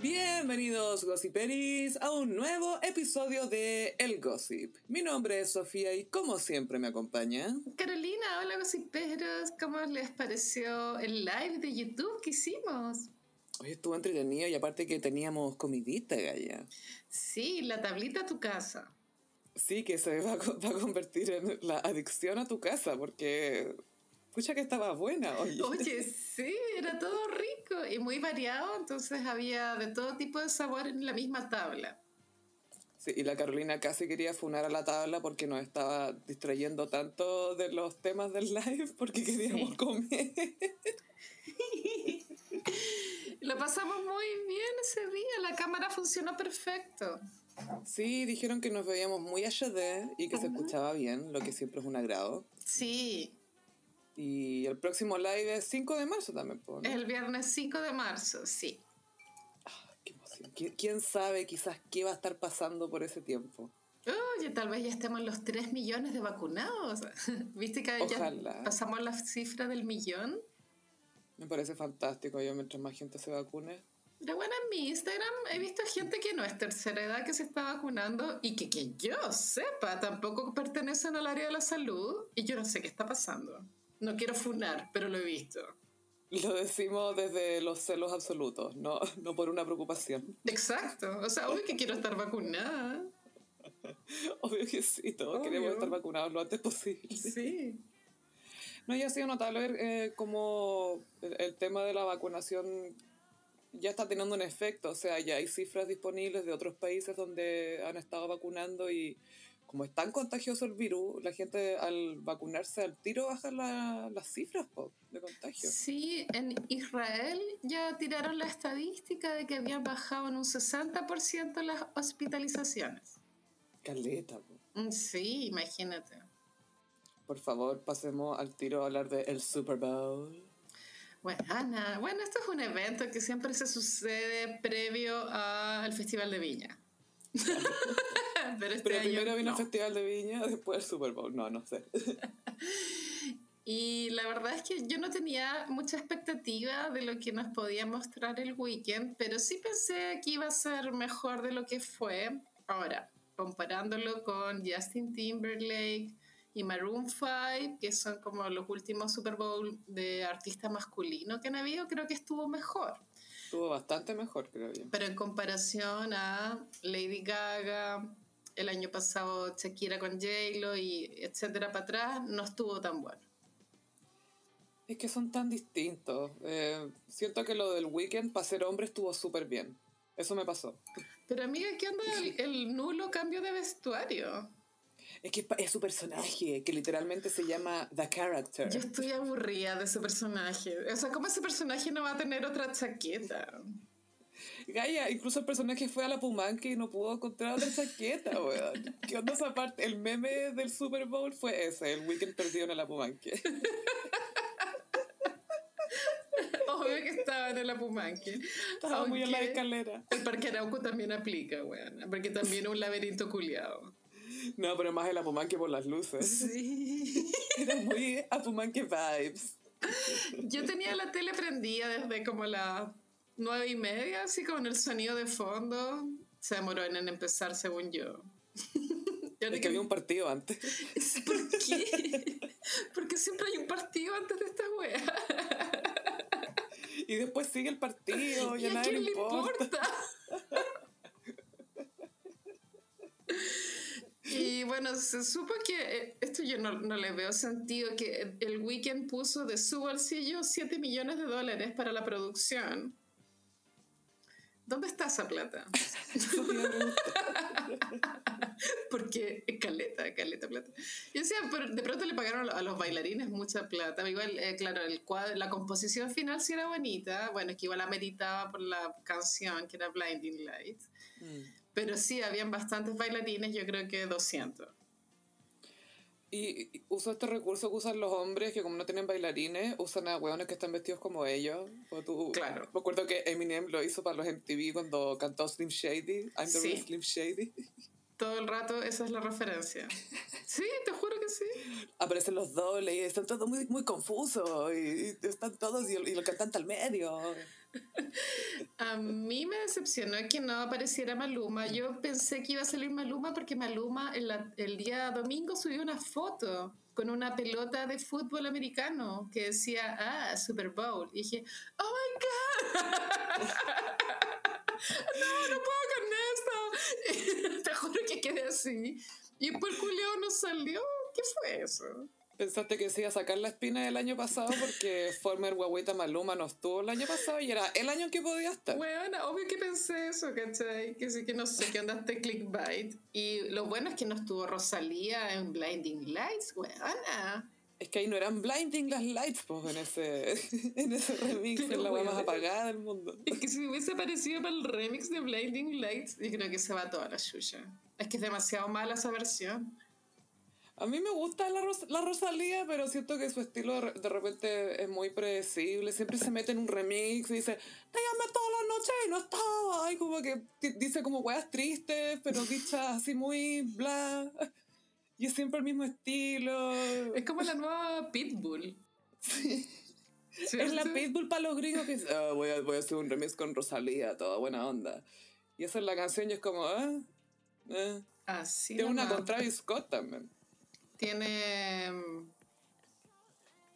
Bienvenidos Gossiperis a un nuevo episodio de El Gossip. Mi nombre es Sofía y como siempre me acompaña Carolina, hola gossiperos, ¿cómo les pareció el live de YouTube que hicimos? Hoy estuvo entretenido y aparte que teníamos comidita, Gaya. Sí, la tablita a tu casa. Sí, que se va a convertir en la adicción a tu casa porque... Escucha que estaba buena, oye. Oye, sí, era todo rico y muy variado, entonces había de todo tipo de sabor en la misma tabla. Sí, y la Carolina casi quería funar a la tabla porque nos estaba distrayendo tanto de los temas del live porque queríamos Sí. comer. Lo pasamos muy bien ese día, la cámara funcionó perfecto. Sí, dijeron que nos veíamos muy HD y que se escuchaba bien, lo que siempre es un agrado. Sí, Y el próximo live es 5 de marzo también, ¿no? el viernes 5 de marzo, sí. Qué emoción. ¿Qui- ¿Quién sabe quizás qué va a estar pasando por ese tiempo? Oye, tal vez ya estemos los 3 millones de vacunados. ¿Viste que ya Ojalá. pasamos la cifra del millón? Me parece fantástico. Yo mientras más gente se vacune. Pero bueno, en mi Instagram he visto gente que no es tercera edad que se está vacunando y que, que yo sepa tampoco pertenecen al área de la salud y yo no sé qué está pasando. No quiero funar, pero lo he visto. Lo decimos desde los celos absolutos, no, no por una preocupación. Exacto. O sea, obvio que quiero estar vacunada. Obvio que sí, todos Obvio. queremos estar vacunados lo antes posible. Sí. No, y ha sido notable ver eh, cómo el, el tema de la vacunación ya está teniendo un efecto. O sea, ya hay cifras disponibles de otros países donde han estado vacunando y como es tan contagioso el virus, la gente al vacunarse al tiro baja la- las cifras po, de contagio. Sí, en Israel ya tiraron la estadística de que habían bajado en un 60% las hospitalizaciones. Caleta, po. Mm, Sí, imagínate. Por favor, pasemos al tiro a hablar del el Super Bowl. Bueno, Ana, bueno, esto es un evento que siempre se sucede previo al Festival de Viña. Pero este Pero año primero vino no. el Festival de Viña, después el Super Bowl. No, no sé. Y la verdad es que yo no tenía mucha expectativa de lo que nos podía mostrar el weekend, pero sí pensé que iba a ser mejor de lo que fue. Ahora, comparándolo con Justin Timberlake y Maroon 5, que son como los últimos Super Bowl de artista masculino que han habido, creo que estuvo mejor. Estuvo bastante mejor, creo yo. Pero en comparación a Lady Gaga, el año pasado Shakira con J-Lo y etcétera para atrás, no estuvo tan bueno. Es que son tan distintos. Eh, siento que lo del weekend para ser hombre estuvo súper bien. Eso me pasó. Pero amiga, ¿qué onda el, el nulo cambio de vestuario? Es que es su personaje, que literalmente se llama The Character. Yo estoy aburrida de ese personaje. O sea, ¿cómo ese personaje no va a tener otra chaqueta? Gaia, incluso el personaje fue a la Pumanque y no pudo encontrar otra chaqueta, weón. ¿Qué onda esa parte? El meme del Super Bowl fue ese, el weekend perdido en la Pumanque. Obvio que estaba en la Pumanque. Estaba muy en la Aunque escalera. El Parque Arauco también aplica, weón. Porque también es un laberinto culiado. No, pero más en la Pumanque por las luces. Sí. Era muy a Pumanque vibes. Yo tenía la tele prendida desde como las nueve y media, así con el sonido de fondo. Se demoró en empezar, según yo. Y ahora Es que había un partido antes. ¿Por qué? Porque siempre hay un partido antes de esta wea. Y después sigue el partido, ¿Y ya a nadie quién le le importa. importa? Y bueno, se supo que eh, esto yo no, no le veo sentido, que el- Weekend puso de su bolsillo 7 millones de dólares para la producción. ¿Dónde está esa plata? Porque caleta, caleta plata. Yo decía, pero de pronto le pagaron a los bailarines mucha plata. Igual, eh, claro, el cuadro, la composición final sí era bonita. Bueno, es que igual la meritaba por la canción, que era Blinding Lights. Pero sí, habían bastantes bailarines, yo creo que 200. Y y uso este recurso que usan los hombres, que como no tienen bailarines, usan a hueones que están vestidos como ellos. O tú- Claro. Me acuerdo que Eminem lo hizo para los MTV cuando cantó Slim Shady. I'm the Sí. real Slim Shady. todo el rato esa es la referencia. Sí, te juro que sí. Aparecen los dobles y están todos muy, muy confusos y, están todos y, y el cantante al medio. A mí me decepcionó que no apareciera Maluma. Yo pensé que iba a salir Maluma porque Maluma el, día domingo subió una foto con una pelota de fútbol americano que decía, ah, Super Bowl. Y dije, oh my God. no, no puedo con esto. Te juro que quedé así. Y por culeo no salió. ¿Qué fue eso? Pensaste que se iba a sacar la espina del año pasado porque Former Guaguita Maluma no estuvo el año pasado y era el año que podía estar. Bueno, obvio que pensé eso, ¿cachai? Que sí que no sé qué onda este clickbait. Y lo bueno es que no estuvo Rosalía en Blinding Lights, weona. Es que ahí no eran blinding las lights, pues, en ese, en ese remix, en la más apagada del mundo. Es que si hubiese aparecido para el remix de Blinding Lights, yo creo que se va toda la suya. Es que es demasiado mala esa versión. A mí me gusta la, la Rosalía, pero siento que su estilo de, repente es muy predecible. Siempre se mete en un remix y dice, te llamé toda la noche y no estaba. Y como que dice como weas tristes, pero dichas así muy bla. Y es siempre el mismo estilo. Es como la nueva Pitbull. Sí. Es la Pitbull para los gringos que dice, ah, voy, a, voy a hacer un remix con Rosalía, toda buena onda. Y esa es la canción y es como, ah, ah. Así Tiene una con Travis Scott también. Tiene.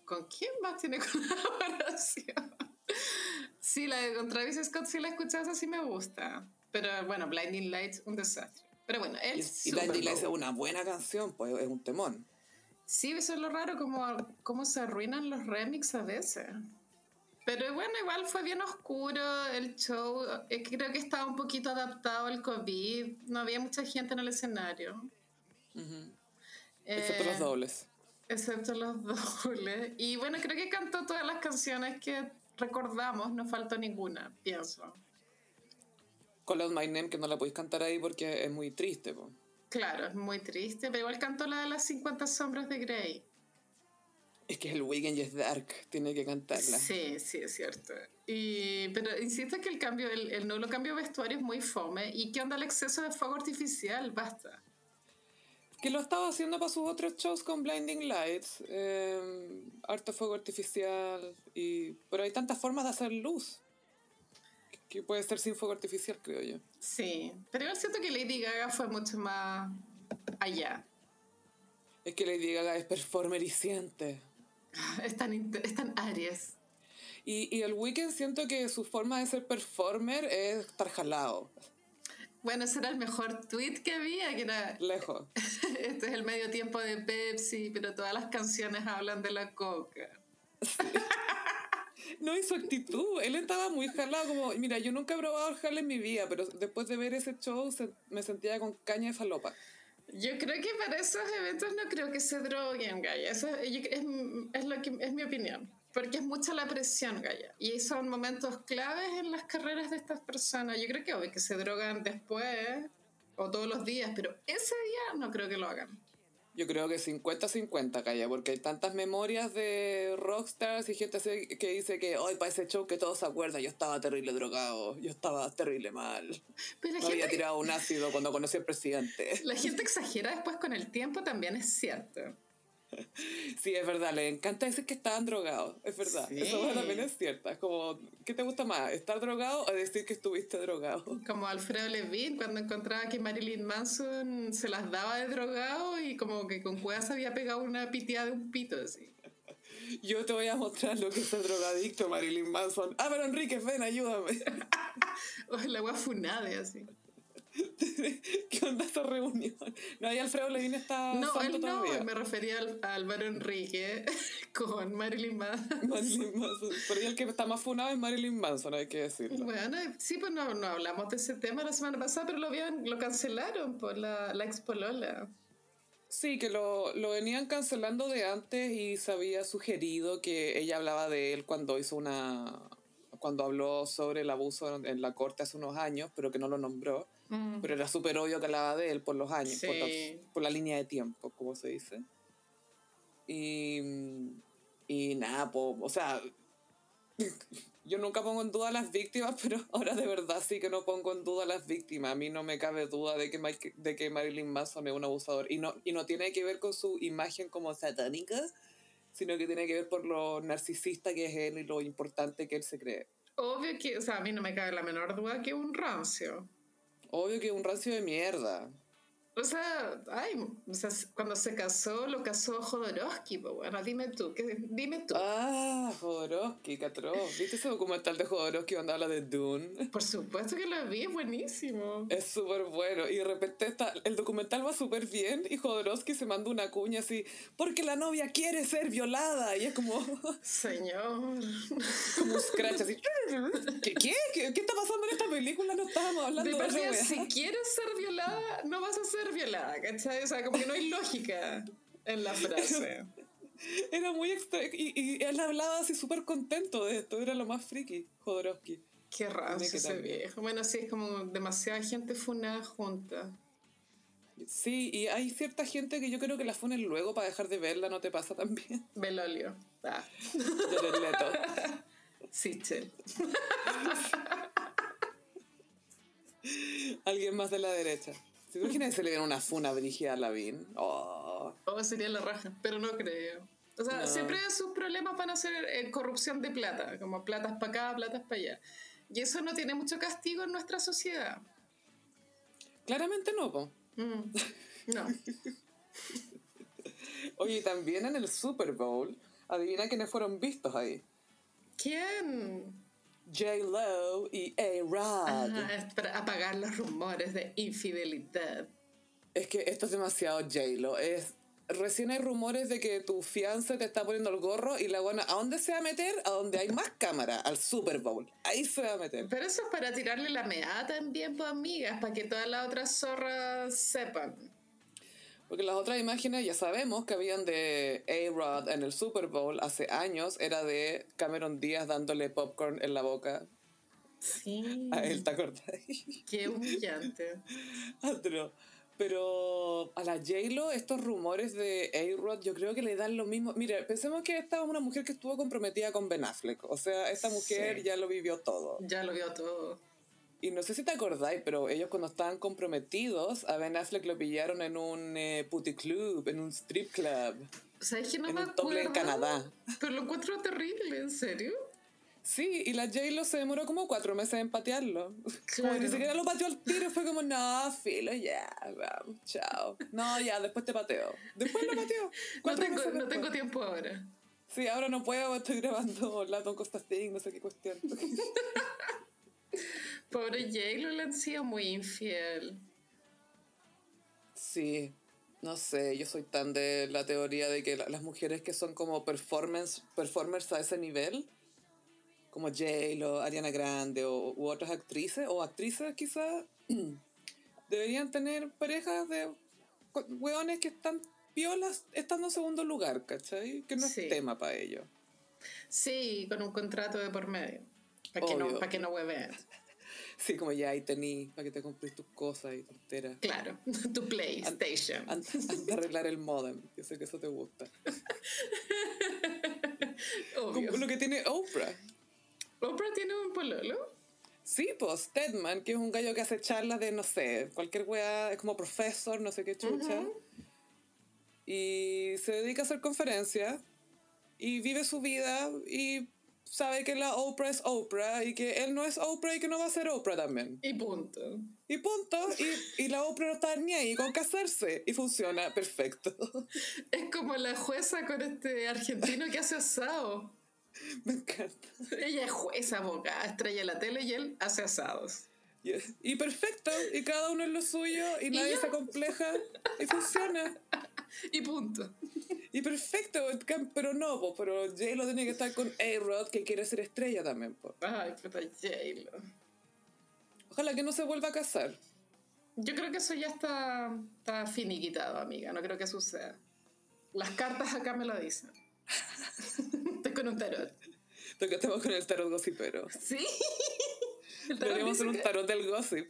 ¿Con quién más tiene colaboración? sí, la de con Travis Scott sí la escuchas así me gusta. Pero bueno, Blinding Lights, un desastre. Pero bueno, él. Y, Blinding Lights es una buena canción, pues es un temón. Sí, eso es lo raro, como, cómo se arruinan los remixes a veces. Pero bueno, igual fue bien oscuro el show. Creo que estaba un poquito adaptado al COVID. No había mucha gente en el escenario. Excepto los eh, dobles. Excepto los dobles. Y bueno, creo que cantó todas las canciones que recordamos, no faltó ninguna, pienso. Con los My Name, que no la podéis cantar ahí porque es muy triste. Claro, es muy triste, pero igual cantó la de las 50 sombras de Grey. Es que es el weekend y es dark, tiene que cantarla. Sí, sí, es cierto. Y, pero insisto que el cambio, el, el nuevo cambio de vestuario es muy fome. ¿Y qué onda el exceso de fuego artificial? Basta que lo estaba haciendo para sus otros shows con Blinding Lights, eh, harto fuego artificial, y, pero hay tantas formas de hacer luz que puede ser sin fuego artificial, creo yo. Sí, pero yo siento que Lady Gaga fue mucho más allá. Es que Lady Gaga es performer y siente. Es tan, es tan Aries. Y, y el Weeknd siento que su forma de ser performer es estar jalado. Bueno, ese era el mejor tweet que había, que era... Lejos. este es el medio tiempo de Pepsi, pero todas las canciones hablan de la coca. no, y su actitud, él estaba muy jalado, como, mira, yo nunca he probado el jale en mi vida, pero después de ver ese show me sentía con caña de falopa. Yo creo que para esos eventos no creo que se droguen, Gaya. Eso es, es, lo que, es mi opinión. Porque es mucha la presión, Gaya. Y son momentos claves en las carreras de estas personas. Yo creo que obvio que se drogan después o todos los días, pero ese día no creo que lo hagan. Yo creo que 50-50, Calla, porque hay tantas memorias de rockstars y gente que dice que hoy para ese show que todos se acuerdan, yo estaba terrible drogado, yo estaba terrible mal. Pero no había tirado un ácido cuando conocí al presidente. La gente exagera después con el tiempo, también es cierto. Sí, es verdad, le encanta decir que estaban drogados, es verdad. Eso también es cierto. Es como, ¿qué te gusta más? ¿Estar drogado o decir que estuviste drogado? Como Alfredo Levin cuando encontraba que Marilyn Manson se las daba de drogado y como que con cuevas había pegado una pitiada de un pito así. Yo te voy a mostrar lo que es el drogadicto, Marilyn Manson. Ah, pero Enrique, ven, ayúdame. o la wea funade así. ¿Qué onda esta reunión? No, ahí Alfredo Levine está. No, él no, me refería al, a Álvaro Enrique con Marilyn Manson. Marilyn Manson. Pero el que está más funado es Marilyn Manson, hay que decirlo. Bueno, sí, pues no, no hablamos de ese tema la semana pasada, pero lo, habían, lo cancelaron por la, la Expolola. Sí, que lo, lo venían cancelando de antes y se había sugerido que ella hablaba de él cuando hizo una. cuando habló sobre el abuso en la corte hace unos años, pero que no lo nombró. Mm. Pero era súper obvio que hablaba de él por los años, por, la, línea de tiempo, como se dice. Y, y nada, o sea, yo yo nunca pongo en duda a las víctimas, pero ahora de verdad sí que no pongo en duda a las víctimas. A mí no me cabe duda de que, Mike- de que Marilyn Manson es un abusador. Y no, y no tiene que ver con su imagen como satánica, sino que tiene que ver por lo narcisista que es él y lo importante que él se cree. Obvio que, o sea, a mí no me cabe la menor duda que un rancio. Obvio que un rancio de mierda. O sea, ay, o sea, cuando se casó, lo casó Jodorowsky, pues bueno, dime tú, ¿qué, dime tú. Ah, Jodorowsky, Catró. ¿Viste ese documental de Jodorowsky donde habla de Dune? Por supuesto que lo vi, es buenísimo. Es súper bueno. Y de repente está, el documental va súper bien y Jodorowsky se manda una cuña así, porque la novia quiere ser violada. Y es como, Señor. como un scratch así. ¿Qué, qué? ¿Qué, qué está pasando en esta película? No estábamos hablando De de, wea. si quieres ser violada, no vas a ser violada, ¿cachai? O sea, como que no hay lógica en la frase. Era muy extraño. Y, y él hablaba así súper contento de esto. Era lo más friki, Jodorowsky. Qué raro ese también. viejo. Bueno, sí, es como demasiada gente funada junta. Sí, y hay cierta gente que yo creo que la funen luego para dejar de verla, ¿no te pasa también? Belolio. Ah, Jared Leto. Sichel. Alguien más de la derecha. ¿Se imaginan que se le viene una funa brígida a Lavín? Oh. Oh, sería la raja, pero no creo. O sea, No. siempre sus problemas van a ser eh, corrupción de plata, como platas para acá, platas para allá. Y eso no tiene mucho castigo en nuestra sociedad. Claramente no, po. Mm, No. Oye, también en el Super Bowl, adivina quiénes fueron vistos ahí. ¿Quién? J-Lo y A-Rod. Es para apagar los rumores de infidelidad. Es que esto es demasiado J-Lo. Es, recién hay rumores de que tu fianza te está poniendo el gorro y la buena, ¿a dónde se va a meter? A donde hay más cámara, al Super Bowl. Ahí se va a meter. Pero eso es para tirarle la meada también, pues amigas, para que todas las otras zorras sepan. Porque las otras imágenes ya sabemos que habían de A-Rod en el Super Bowl hace años. Era de Cameron Díaz dándole popcorn en la boca Sí. a él, ¿te acordás? Qué humillante. Pero a la J-Lo, estos rumores de A-Rod, yo creo que le dan lo mismo. Mira, pensemos que esta es una mujer que estuvo comprometida con Ben Affleck. O sea, esta mujer Sí. ya lo vivió todo. Ya lo vio todo. Y no sé si te acordáis, pero ellos cuando estaban comprometidos, a Ben Affleck lo pillaron en un eh, puticlub, en un strip club. ¿Sabes que no En me un acuerdo? en Canadá. Pero lo encuentro terrible, ¿en serio? Sí, y la J-Lo se demoró como cuatro meses en patearlo. Como Claro. ni siquiera lo pateó al tiro, fue como, no, filo, ya, vamos, chao. No, ya, después te pateo. Después lo pateó. No tengo, no tiempo ahora. Sí, ahora no puedo, estoy grabando Lato Costa Thing, no sé qué cuestión. Pobre J-Lo le han sido muy infiel. Sí, no sé, yo soy tan de la teoría de que la- las mujeres que son como performance, performers a ese nivel, como J-Lo, Ariana Grande o, u otras actrices, o actrices quizás, deberían tener parejas de hueones que están piolas estando en segundo lugar, ¿cachai? Que no Sí. es tema para ellos. Sí, con un contrato de por medio. Para que, no, pa' que no hueveen. Sí, como ya ahí tení, para que te compres tus cosas y tonteras. Claro, tu PlayStation. Anda, anda arreglar el modem, yo sé que eso te gusta. Obvio. Como lo que tiene Oprah. ¿Oprah tiene un pololo? Sí, pues Stedman, que es un gallo que hace charlas de, no sé, cualquier weá, es como profesor, no sé qué chucha. Y se dedica a hacer conferencias y vive su vida y sabe que la Oprah es Oprah y que él no es Oprah y que no va a ser Oprah también. Y punto. Y punto. Y, y la Oprah no está ni ahí con casarse. Y funciona perfecto. Es como la jueza con este argentino que hace asado. Me encanta. Ella es jueza, abogada, estrella de la tele y él hace asados. Y, y perfecto. Y cada uno es lo suyo y nadie ya. se compleja. Y funciona. Y punto. Y perfecto, pero no, po, pero J lo tiene que estar con A-Rod que quiere ser estrella también. po. Ay, puta J-Lo. Ojalá que no se vuelva a casar. Yo creo que eso ya está, está finiquitado, amiga. No creo que suceda. Las cartas acá me lo dicen. Estoy con un tarot. Estamos con el tarot gossipero. ¿Sí? Deberíamos hacer un tarot del gossip.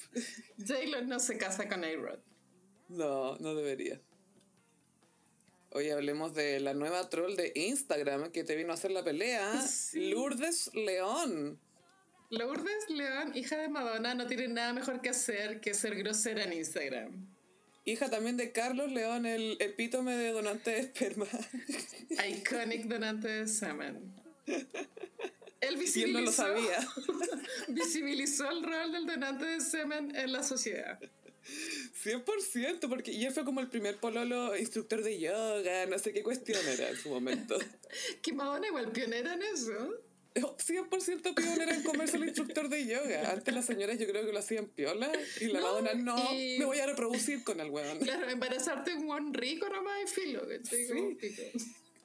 J-Lo no se casa con A-Rod. No, no debería. Hoy hablemos de la nueva troll de Instagram que te vino a hacer la pelea. Sí. Lourdes León. Lourdes León, hija de Madonna, no tiene nada mejor que hacer que ser grosera en Instagram. Hija también de Carlos León, el epítome de donante de esperma. Iconic donante de semen. Él Y él no lo visibilizó, sabía. visibilizó el rol del donante de semen en la sociedad. 100%, porque y él fue como el primer pololo instructor de yoga, no sé qué cuestión era en su momento. Que Madonna igual pionera en eso. 100% pionera en comerse el instructor de yoga. Antes las señoras yo creo que lo hacían piola y la No, Madonna no, y- me voy a reproducir con el weón. Claro, embarazarte un buen rico nomás y filo, ¿cachai? Como Sí. pico.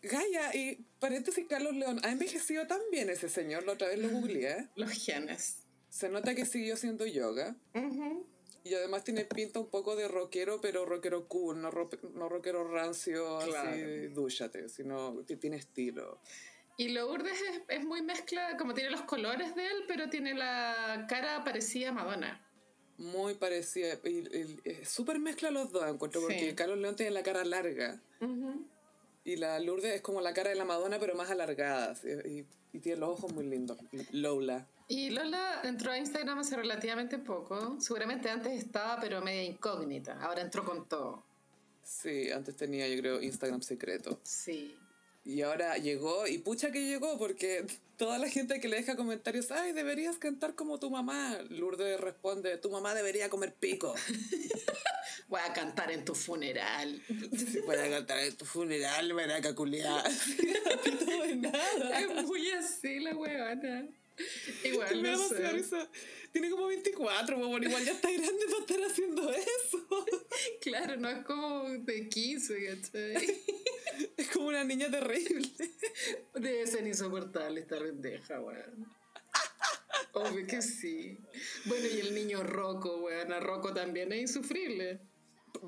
Gaia, y paréntesis, Carlos León, ha envejecido tan bien ese señor, la otra vez lo googleé. Los genes. Se nota que siguió haciendo yoga. Ujú. Y además tiene pinta un poco de rockero, pero rockero cool, no, ro- no rockero rancio, Claro. así, dúchate, sino que tiene estilo. Y Lourdes es, es muy mezcla, como tiene los colores de él, pero tiene la cara parecida a Madonna. Muy parecida, y, y- súper mezcla los dos, encuentro, Sí. porque Carlos León tiene la cara larga Ujú. y la Lourdes es como la cara de la Madonna, pero más alargada, así, y, y tiene los ojos muy lindos. Lola. Y Lola entró a Instagram hace relativamente poco. Seguramente antes estaba, pero media incógnita. Ahora entró con todo. Sí, antes tenía, yo creo, Instagram secreto. Sí. Y ahora llegó, y pucha que llegó, porque toda la gente que le deja comentarios, ay, deberías cantar como tu mamá. Lourdes responde, tu mamá debería comer pico. Voy a cantar en tu funeral. Si fuera a cantar en tu funeral, maraca culiada. No de nada. es muy así la huevona. Igual, Me no demasiada sé. risa. Tiene como 24, bueno, igual ya está grande para estar haciendo eso. Claro, no es como de 15, ¿cachai? Es como una niña terrible. Debe ser insoportable esta pendeja, weón. Obvio que sí. Bueno, y el niño Rocco, weón. A Rocco también es insufrible.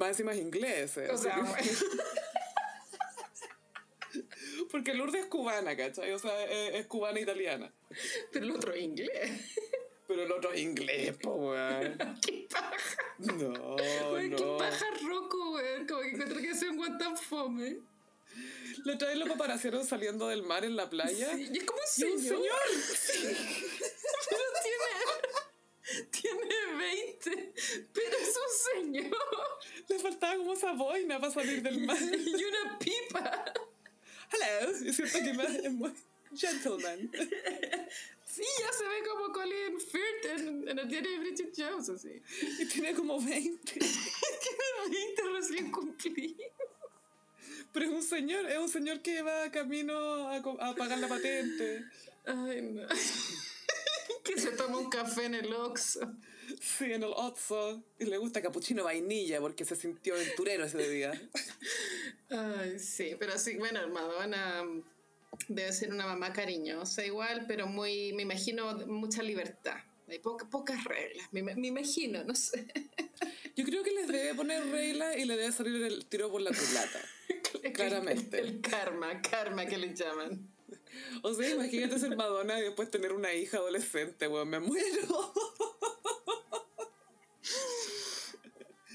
Va encima es inglés. eh, O sea, weón. Porque Lourdes es cubana, ¿cachai? O sea, es, es cubana italiana. Pero el otro es inglés. Pero el otro es inglés, po, weón. ¡Qué paja! No, Weón, qué no. paja Rocco, weón. Como que encuentro que es un tan fome. La otra vez lo paparacieron saliendo del mar en la playa. Sí, y es como un señor. un señor. Pero tiene. Tiene 20. Pero es un señor. Le faltaba como esa boina para salir del mar. Y una pipa. Hello. Es cierto que me- es muy gentleman. Sí, ya se ve como Colin Firth en, en el diario de Bridget Jones, así. Y tiene como 20. Tiene 20 recién cumplido. Pero es un señor, es un señor que va camino a, a pagar la patente. Ay, no. que se toma un café en el Oxxo. Sí, en el Otso. Y le gusta capuchino vainilla porque se sintió aventurero ese día. Ay, sí, pero sí, bueno, Madonna debe ser una mamá cariñosa igual, pero muy, me imagino, mucha libertad. Hay poca- pocas reglas, me, me imagino, no sé. Yo creo que les debe poner regla y le debe salir el tiro por la culata. Claramente. El, el karma, karma que le llaman. O sea, imagínate ser Madonna y después tener una hija adolescente, weón. Me muero.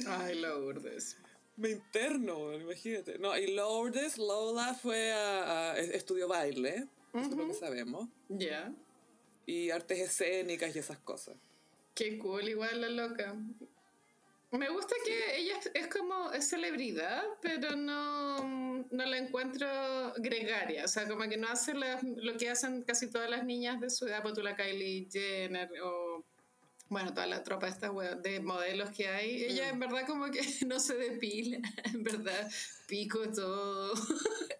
Ay, Lourdes. Me interno, imagínate. No, y Lourdes, Lola fue a, a- estudió baile, eso es lo que sabemos. Ya. Y artes escénicas y esas cosas. Qué cool, igual la loca. Me gusta que ella es- como es celebridad, pero no, no la encuentro gregaria. O sea, como que no hace lo que hacen casi todas las niñas de su edad, pues tú la Kylie Jenner o. Bueno, toda la tropa esta de modelos que hay. Ella en verdad como que no se depila, en verdad pico todo,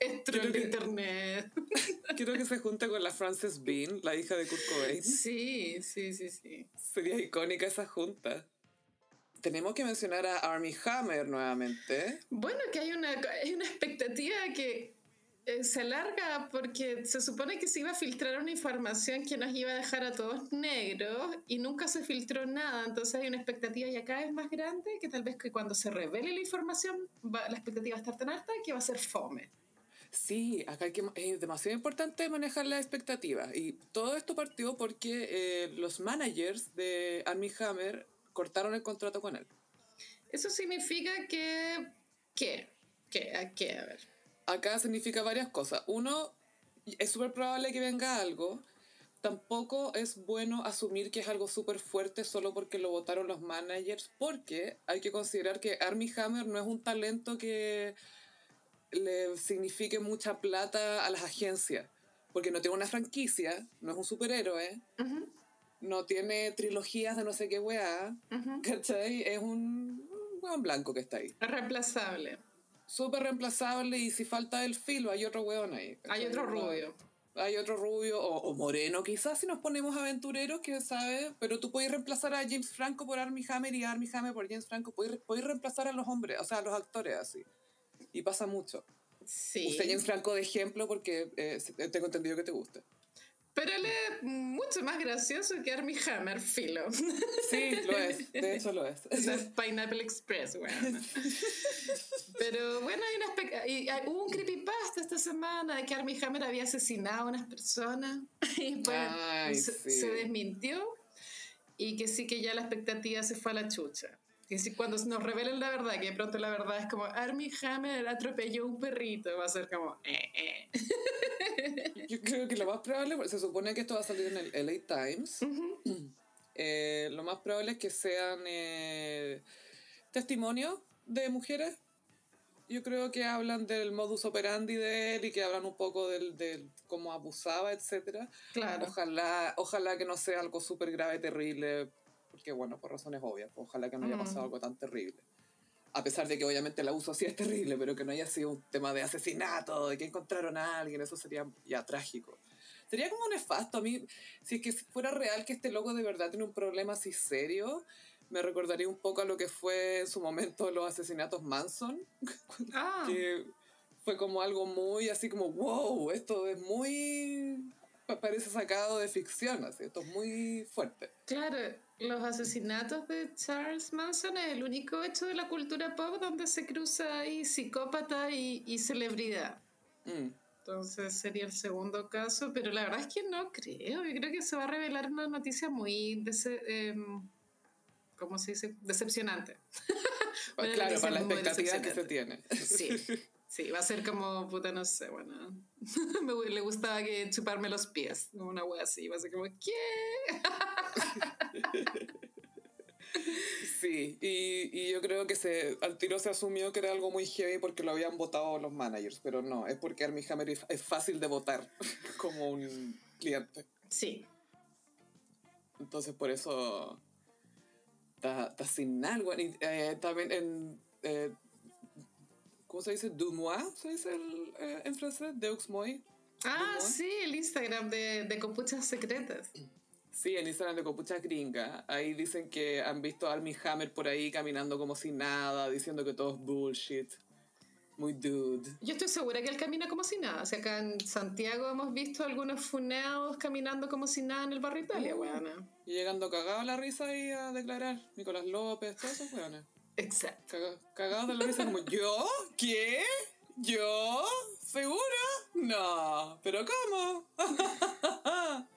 es troll de internet. Quiero que se junte con la Frances Bean, la hija de Kurt Cobain. Sí, sí, sí, sí. Sería icónica esa junta. Tenemos que mencionar a Army Hammer nuevamente. Bueno, que hay una, hay una expectativa que eh, se alarga porque se supone que se iba a filtrar una información que nos iba a dejar a todos negros y nunca se filtró nada. Entonces hay una expectativa ya cada vez más grande que tal vez que cuando se revele la información va- la expectativa va a estar tan alta que va a ser fome. Sí, acá hay que, es demasiado importante manejar las expectativas. Y todo esto partió porque eh, los managers de Army Hammer cortaron el contrato con él. Eso significa que... ¿Qué? ¿Qué? ¿A qué? A ver. Acá significa varias cosas. Uno, es súper probable que venga algo, tampoco es bueno asumir que es algo súper fuerte solo porque lo votaron los managers, porque hay que considerar que Armie Hammer no es un talento que le signifique mucha plata a las agencias, porque no tiene una franquicia, no es un superhéroe, no tiene trilogías de no sé qué weá, ¿cachai? Es un, weón blanco que está ahí. Reemplazable. Súper reemplazable y si falta el filo hay otro weón ahí. Hay otro rubio. Hay otro rubio o, moreno quizás si nos ponemos aventureros, quién sabe, pero tú puedes reemplazar a James Franco por Armie Hammer y a Armie Hammer por James Franco, puedes, puedes reemplazar a los hombres, o sea, a los actores así. Y pasa mucho. Sí. Usted James Franco de ejemplo porque eh, tengo entendido que te gusta. Pero él es mucho más gracioso que Armie Hammer, filo. Sí, lo es. De hecho, lo es. Pineapple Express, bueno. Pero bueno, hay una y, hubo un creepypasta esta semana de que Armie Hammer había asesinado a unas personas. Y pues se, desmintió. Y que sí que ya la expectativa se fue a la chucha. Que si cuando nos revelen la verdad, que de pronto la verdad es como Armie Hammer atropelló un perrito, va a ser como... Eh, eh. Yo creo que lo más probable, se supone que esto va a salir en el LA Times. Eh, lo más probable es que sean eh, testimonios de mujeres. Yo creo que hablan del modus operandi de él y que hablan un poco del, del cómo abusaba, etc. Claro. Ojalá, ojalá que no sea algo súper grave, terrible, porque bueno, por razones obvias, ojalá que no haya pasado algo tan terrible a pesar de que obviamente el abuso sí es terrible, pero que no haya sido un tema de asesinato, de que encontraron a alguien, eso sería ya trágico. Sería como nefasto a mí, si es que fuera real que este loco de verdad tiene un problema así serio, me recordaría un poco a lo que fue en su momento los asesinatos Manson, ah. que fue como algo muy así como, wow, esto es muy, parece sacado de ficción, así, esto es muy fuerte. Claro, los asesinatos de Charles Manson es el único hecho de la cultura pop donde se cruza ahí psicópata y, celebridad. Mm. Entonces sería el segundo caso, pero la verdad es que no creo. Yo creo que se va a revelar una noticia muy, em, ¿cómo se dice? Decepcionante. claro, para la expectativa que se tiene. Sí. Sí, va a ser como, puta, no sé, bueno. Me, le gustaba que chuparme los pies, una wea así. Va a ser como, ¿qué? Sí, y, y, yo creo que se, al tiro se asumió que era algo muy heavy porque lo habían votado los managers, pero no, es porque Armie Hammer es fácil de votar como un cliente. Sí. Entonces por eso está, sin algo. Eh, también en eh, ¿Cómo se dice? Dumois, ¿se dice el, eh, en francés? Deux Moi. Ah, sí, el Instagram de, de Copuchas Secretas. Sí, el Instagram de Copuchas Gringa. Ahí dicen que han visto a Armie Hammer por ahí caminando como si nada, diciendo que todo es bullshit. Muy dude. Yo estoy segura que él camina como si nada. O sea, acá en Santiago hemos visto algunos funeados caminando como si nada en el barrio Italia, uh, Y llegando cagado a la risa ahí a declarar. Nicolás López, todos esos weones. Exacto. Cagado de la risa como, ¿yo? ¿Qué? ¿Yo? ¿Seguro? No, pero ¿cómo?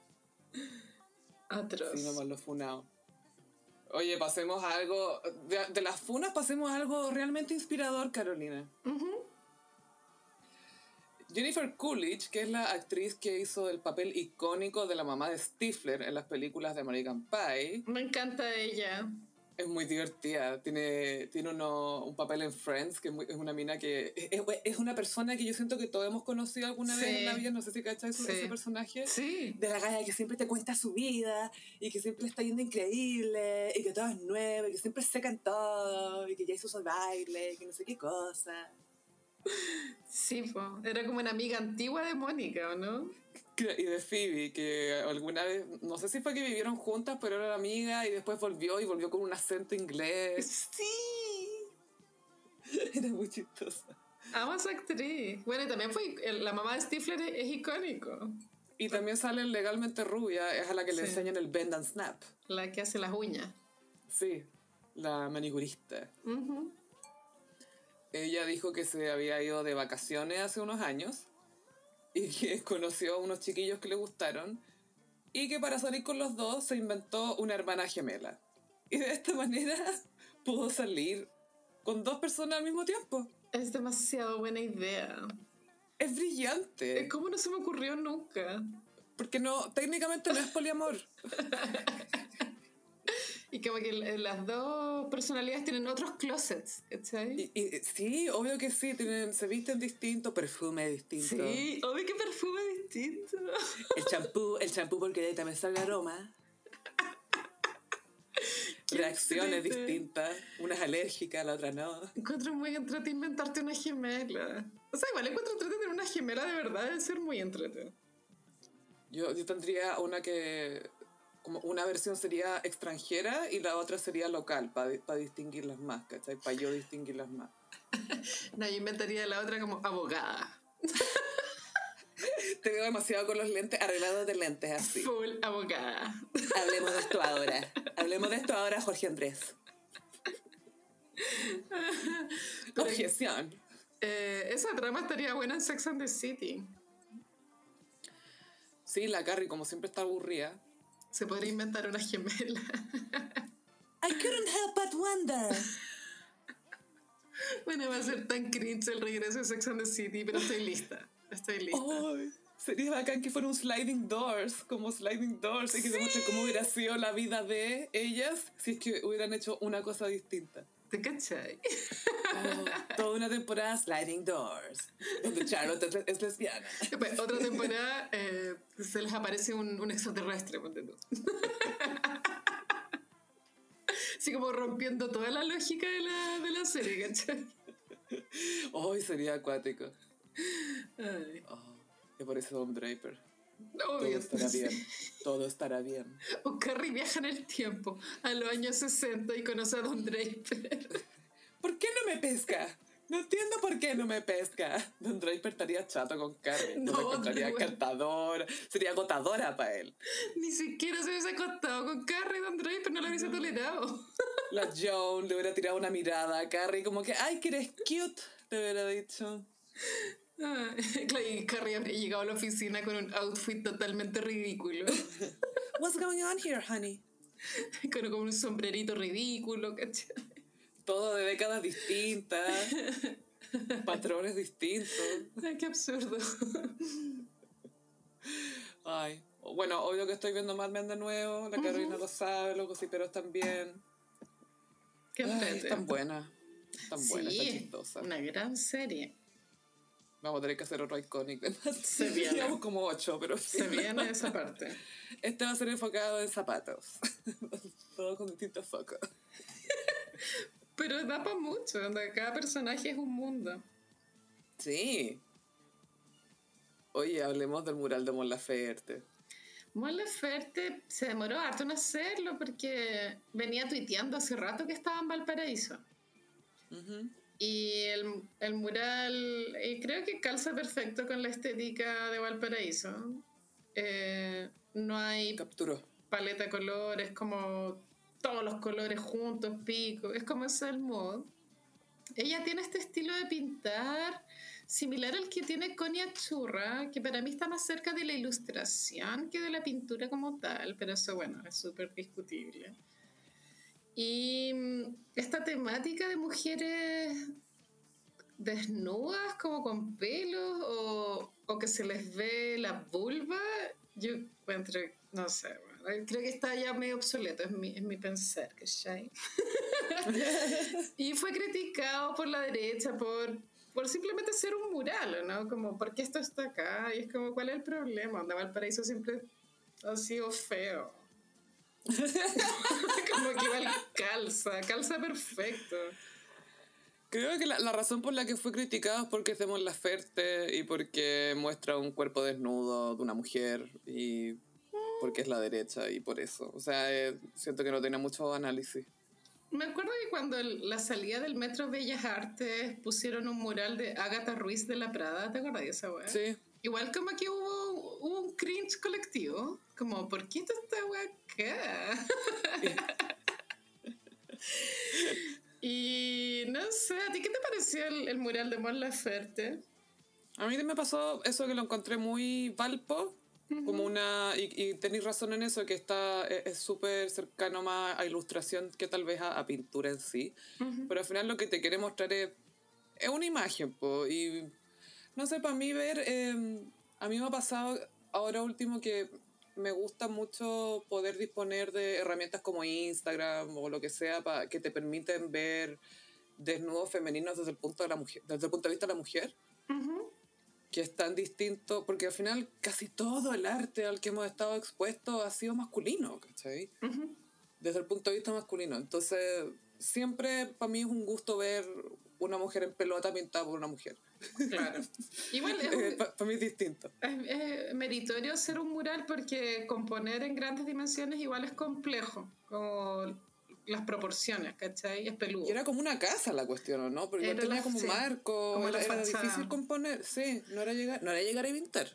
Atroz. Sí, nomás lo funado. Oye, pasemos a algo. De, las funas, pasemos a algo realmente inspirador, Carolina. Jennifer Coolidge, que es la actriz que hizo el papel icónico de la mamá de Stifler en las películas de American Pie. Me encanta ella es muy divertida. Tiene, tiene uno, un papel en Friends, que es, una mina que. Es, una persona que yo siento que todos hemos conocido alguna vez en la vida. No sé si cachas ese personaje. Sí. De la galla que siempre te cuenta su vida y que siempre está yendo increíble y que todo es nuevo y que siempre seca en todo y que ya hizo su baile y que no sé qué cosa. Sí, era como una amiga antigua de Mónica, ¿o no? Y de Phoebe, que alguna vez, no sé si fue que vivieron juntas, pero era amiga y después volvió y volvió con un acento inglés. Sí. Era muy chistosa. Amo esa actriz. Bueno, y también fue, la mamá de Stifler es, icónico. Y también sale legalmente rubia, es a la que le enseñan el bend and snap. La que hace las uñas. Sí, la manicurista. Ella dijo que se había ido de vacaciones hace unos años y que conoció a unos chiquillos que le gustaron y que para salir con los dos se inventó una hermana gemela. Y de esta manera pudo salir con dos personas al mismo tiempo. Es demasiado buena idea. Es brillante. ¿Cómo no se me ocurrió nunca? Porque no, técnicamente no es poliamor. Y como que las dos personalidades tienen otros closets, ¿cachai? Y, y, sí, obvio que sí, tienen, se visten distinto, perfume distinto. Sí, obvio que perfume distinto. El champú, el champú porque de ahí también sale aroma. Reacciones distintas, una es alérgica, la otra no. Encuentro muy entretenido inventarte una gemela. O sea, igual encuentro entretenido tener una gemela de verdad, debe ser muy entretenido. Yo, yo tendría una que como una versión sería extranjera y la otra sería local, para distinguirlas más, ¿cachai? Para yo distinguirlas más. no, yo inventaría la otra como abogada. Te veo demasiado con los lentes, arreglados de lentes así. Full abogada. Hablemos de esto ahora. Hablemos de esto ahora, Jorge Andrés. Objeción. Eh, esa trama estaría buena en Sex and the City. Sí, la Carrie, como siempre está aburrida. Se podría inventar una gemela. I couldn't help but wonder. Bueno, va a ser tan cringe el regreso de Sex and the City, pero estoy lista. Estoy lista. sería bacán que fuera un sliding doors, como sliding doors, y que se muestre cómo hubiera sido la vida de ellas si es que hubieran hecho una cosa distinta. ¿Te cachai? Oh, toda una temporada Sliding Doors, donde Charlotte es lesbiana. otra temporada eh, se les aparece un, un extraterrestre, ponte tú. Así como rompiendo toda la lógica de la, de la serie, ¿cachai? Hoy sería acuático. Ay. Oh, y por eso Don Draper. Todo estará bien. Todo estará bien. O Carrie viaja en el tiempo, a los años 60 y conoce a Don Draper. ¿Por qué no me pesca? No entiendo por qué no me pesca. Don Draper estaría chato con Carrie. No, me encontraría cantadora. Sería agotadora para él. Ni siquiera se hubiese acostado con Carrie. Don Draper no lo hubiese tolerado. La Joan le hubiera tirado una mirada a Carrie como que, ay, que eres cute, le hubiera dicho. y Carrie habría llegado a la oficina con un outfit totalmente ridículo. What's going on here, honey? Con como un sombrerito ridículo, ¿cachai? Todo de décadas distintas, patrones distintos. Ay, qué absurdo. Ay, bueno, obvio que estoy viendo Mad Men de nuevo, la Carolina lo sabe, los pero también. Qué Ay, tan buena, tan buena, tan chistosa. Una gran serie. Vamos a tener que hacer otro icónico. Se viene. Llevamos como ocho, pero Se viene esa parte. Este va a ser enfocado en zapatos. Todo con distintos focos. pero da para mucho, donde cada personaje es un mundo. Sí. Oye, hablemos del mural de Mon Laferte. Mon Laferte se demoró harto en hacerlo porque venía tuiteando hace rato que estaba en Valparaíso. Y el, el mural eh, creo que calza perfecto con la estética de Valparaíso. Eh, no hay Capturó. paleta de colores, como todos los colores juntos, pico. Es como es el modo. Ella tiene este estilo de pintar similar al que tiene Conia Churra, que para mí está más cerca de la ilustración que de la pintura como tal, pero eso, bueno, es súper discutible. Y mm, esta temática de mujeres desnudas, como con pelos, o, o que se les ve la vulva, yo encuentro, no sé, creo que está ya medio obsoleto, es mi, es mi pensar, ¿cachai? y fue criticado por la derecha por, por simplemente ser un mural, ¿no? Como, ¿por qué esto está acá? Y es como, ¿cuál es el problema? Donde Valparaíso siempre ha sido feo. Como que igual calza, calza perfecto. Creo que la, razón por la que fue criticado es porque hacemos la ferte y porque muestra un cuerpo desnudo de una mujer y porque es la derecha y por eso. O sea, eh, siento que no tiene mucho análisis. Me acuerdo que cuando la salida del Metro Bellas Artes pusieron un mural de Agatha Ruiz de la Prada, ¿te acuerdas de esa weá? Sí. Igual como que hubo, un cringe colectivo, como, ¿por qué está acá? y no sé, ¿a ti qué te pareció el, mural de Mon Laferte? A mí me pasó eso que lo encontré muy valpo, como una, y, y tenéis razón en eso, que está, e, es súper cercano más a ilustración que tal vez a, pintura en sí, pero al final lo que te quiere mostrar es, es una imagen, po, y no sé, para mí ver, em, a mí me ha pasado ahora último que me gusta mucho poder disponer de herramientas como Instagram o lo que sea para que te permiten ver desnudos femeninos desde el punto de la mujer, desde el punto de vista de la mujer. Que es tan distinto, porque al final casi todo el arte al que hemos estado expuestos ha sido masculino, ¿cachai? Desde el punto de vista masculino. Entonces, siempre para mí es un gusto ver una mujer en pelota pintada por una mujer. Claro. Igual es para mí es distinto. Es, meritorio hacer un mural porque componer en grandes dimensiones igual es complejo, como las proporciones, ¿cachai? Es peludo. Y era como una casa la cuestión, ¿no? Porque no tenía como marco, como era, era, difícil componer, sí, no era llegar, no era llegar a pintar.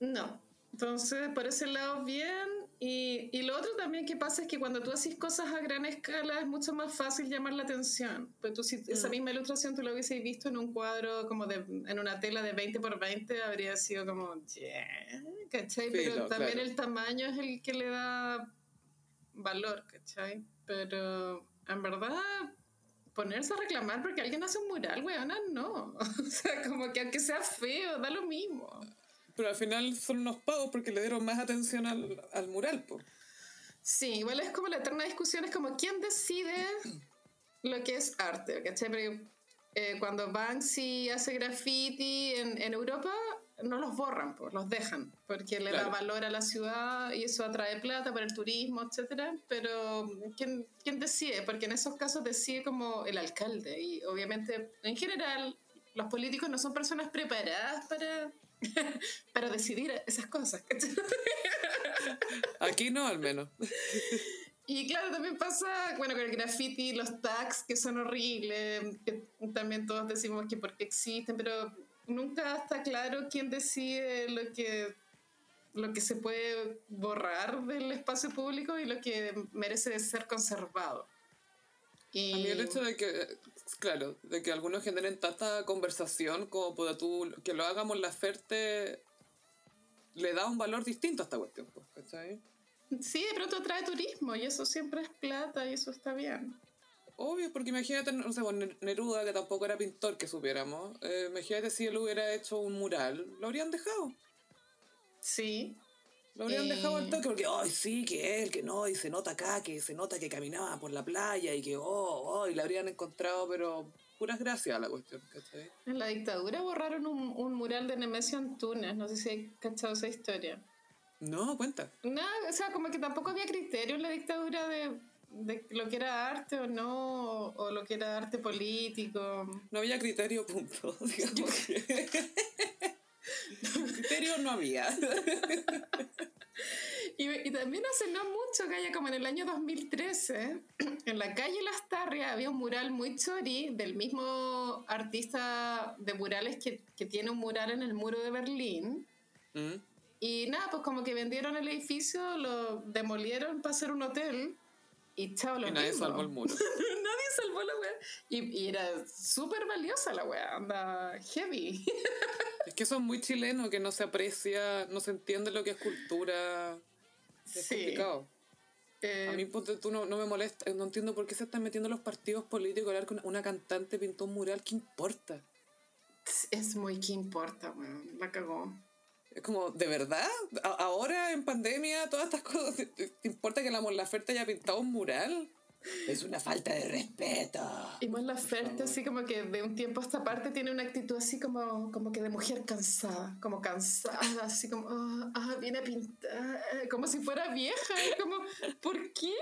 No, entonces por ese lado bien, y, y, lo otro también que pasa es que cuando tú haces cosas a gran escala es mucho más fácil llamar la atención. Pero tú, si esa mm. misma ilustración tú lo hubieses visto en un cuadro, como de, en una tela de 20 por 20, habría sido como, yeah, ¿cachai? Pero también el tamaño es el que le da valor, ¿cachai? Pero en verdad, ponerse a reclamar porque alguien hace un mural, weona, no. o sea, como que aunque sea feo, da lo mismo. Pero al final son unos pagos porque le dieron más atención al, al mural, po. Sí, igual es como la eterna discusión, es como quién decide lo que es arte, ¿cachai? Porque eh, cuando Banksy hace graffiti en, en, Europa, no los borran, pues, los dejan, porque le da valor a la ciudad y eso atrae plata para el turismo, etcétera. Pero ¿quién, ¿quién decide? Porque en esos casos decide como el alcalde y obviamente, en general, los políticos no son personas preparadas para para decidir esas cosas. Aquí no, al menos. Y claro, también pasa, bueno, con el graffiti, los tags que son horribles, que también todos decimos que porque existen, pero nunca está claro quién decide lo que, lo que se puede borrar del espacio público y lo que merece ser conservado. Y... A mí el hecho de que Claro, de que algunos generen tanta conversación como pueda tú, que lo hagamos la Ferte, le da un valor distinto a esta cuestión, pues, ¿cachai? Sí, de pronto trae turismo y eso siempre es plata y eso está bien. Obvio, porque imagínate, no sé, pues, Neruda, que tampoco era pintor, que supiéramos, eh, imagínate si él hubiera hecho un mural, lo habrían dejado. Sí, lo habrían dejado al toque porque, ay, sí, que él, que no, y se nota acá, que se nota que caminaba por la playa y que, oh, oh, y le habrían encontrado, pero puras gracias a la cuestión, ¿cachai? En la dictadura borraron un, un mural de Nemesio Antunes, no sé si hay cachado esa historia. No, cuenta. No, o sea, como que tampoco había criterio en la dictadura de, de lo que era arte o no, o, lo que era arte político. No había criterio, punto. Digamos criterio no había. Y, también hace no mucho, que haya como en el año 2013, en la calle Las Tarrias había un mural muy chori del mismo artista de murales que, que tiene un mural en el muro de Berlín. Mm. Y nada, pues como que vendieron el edificio, lo demolieron para hacer un hotel y chao, lo Y nadie salvó el muro. nadie salvó la weá. Y, y, era súper valiosa la weá, anda heavy. es que son muy chilenos, que no se aprecia, no se entiende lo que es cultura. Es complicado. Eh, a mí tú no, no, me molesta, no entiendo por qué se están metiendo los partidos políticos a hablar con una cantante pintó un mural, ¿qué importa? Es muy que importa, weón, la cagó. Como, ¿de verdad? Ahora en pandemia, todas estas cosas, ¿te, importa que la Mon Laferte haya pintado un mural? Es una falta de respeto. Y Mon Laferte, así como que de un tiempo a esta parte, tiene una actitud así como, como que de mujer cansada, como cansada, así como, ah, ah viene a pintar, como si fuera vieja, como, ¿por qué?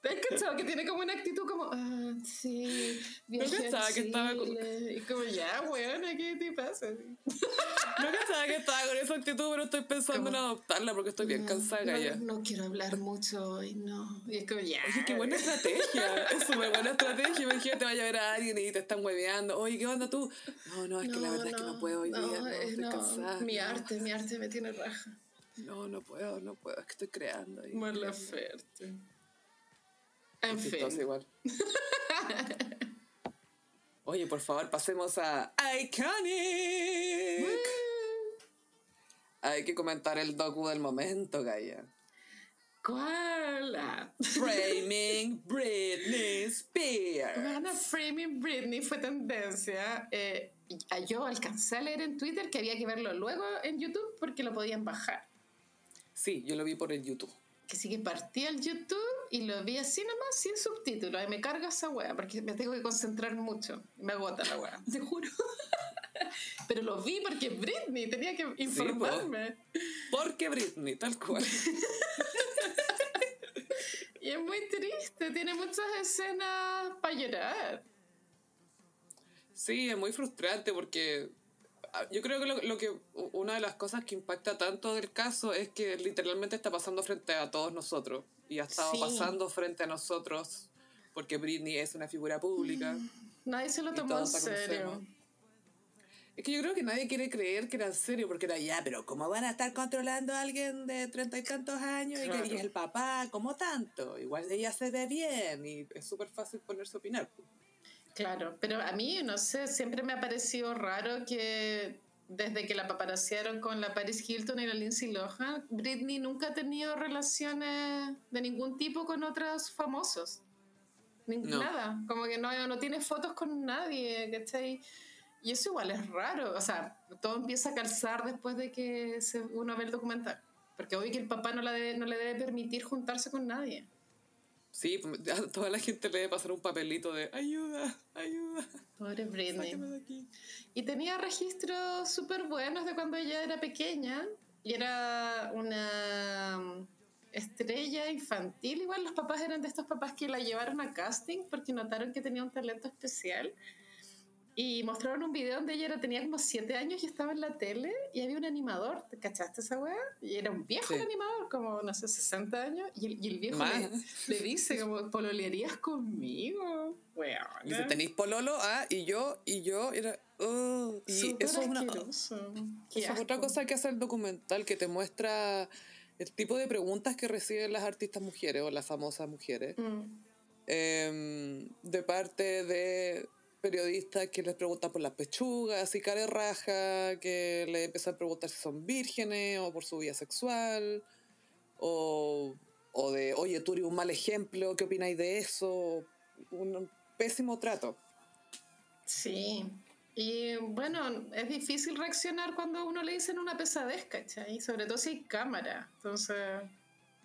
¿Te has cachado que tiene como una actitud como, ah, sí, bien No pensaba que estaba con... Y como, ya, weón, ¿qué te pasa? no pensaba que estaba con esa actitud, pero estoy pensando en adoptarla porque estoy bien cansada no, ya. No quiero hablar mucho hoy, no. Y es como, ya. Oye, qué buena estrategia. es súper buena estrategia. Imagínate, vaya a ver a alguien y te están hueveando. Oye, ¿qué onda tú? No, no, es que la verdad es que no puedo hoy día. No, estoy cansada. Mi arte, mi arte me tiene raja. No, no puedo, no puedo. Es que estoy creando. Ahí. Mala oferta. En fin. igual. Oye, por favor, pasemos a Iconic. Hay que comentar el docu del momento, Gaia. ¿Cuál? Framing Britney Spears. Bueno, Framing Britney fue tendencia. Eh, yo alcancé a leer en Twitter que había que verlo luego en YouTube porque lo podían bajar. Sí, yo lo vi por el YouTube. Que sí que partí al YouTube y lo vi así nomás, sin subtítulos. Y me carga esa wea, porque me tengo que concentrar mucho. Me agota la wea, te juro. Pero lo vi porque Britney tenía que informarme. porque Britney, tal cual. y es muy triste, tiene muchas escenas para llorar. Sí, es muy frustrante porque yo creo que lo, que una de las cosas que impacta tanto del caso es que literalmente está pasando frente a todos nosotros y ha estado pasando frente a nosotros porque Britney es una figura pública. Mm, nadie se lo tomó en serio. Es que yo creo que nadie quiere creer que era en serio, porque era ya, pero ¿cómo van a estar controlando a alguien de treinta y tantos años y que es el papá? ¿Cómo tanto? Igual ella se ve bien y es súper fácil ponerse a opinar. Claro, pero a mí, no sé, siempre me ha parecido raro que desde que la paparaciaron con la Paris Hilton y la Lindsay Lohan, Britney nunca ha tenido relaciones de ningún tipo con otros famosos. Nada, como que no, no tiene fotos con nadie, ¿cachai? Y eso igual es raro, o sea, todo empieza a calzar después de que uno ve el documental. Porque hoy que el papá no, la no le debe permitir juntarse con nadie. Sí, pues, a toda la gente le debe pasar un papelito de ayuda, ayuda. Pobre Britney. Y tenía registros súper buenos de cuando ella era pequeña y era una mm, estrella infantil. Igual los papás eran de estos papás que la llevaron a casting porque notaron que tenía un talento especial y mostraron un video donde ella era, tenía como 7 años y estaba en la tele y había un animador, ¿te cachaste esa weá? Y era un viejo animador, como, no sé, 60 años. Y el, y el viejo le, dice, como, ¿pololearías conmigo? Weón. Dice, ¿tenéis pololo? Ah, y yo, y yo, era... Oh, y eso es, una, eso es otra cosa que hace el documental, que te muestra el tipo de preguntas que reciben las artistas mujeres o las famosas mujeres. Mm. Em, de parte de periodistas que les preguntan por las pechugas y cara raja, que le empiezan a preguntar si son vírgenes o por su vida sexual, o, o de, oye, tú eres un mal ejemplo, ¿qué opináis de eso? Un pésimo trato. Sí, y bueno, es difícil reaccionar cuando uno le dicen una pesadez, ¿cachai? Sobre todo si hay cámara, entonces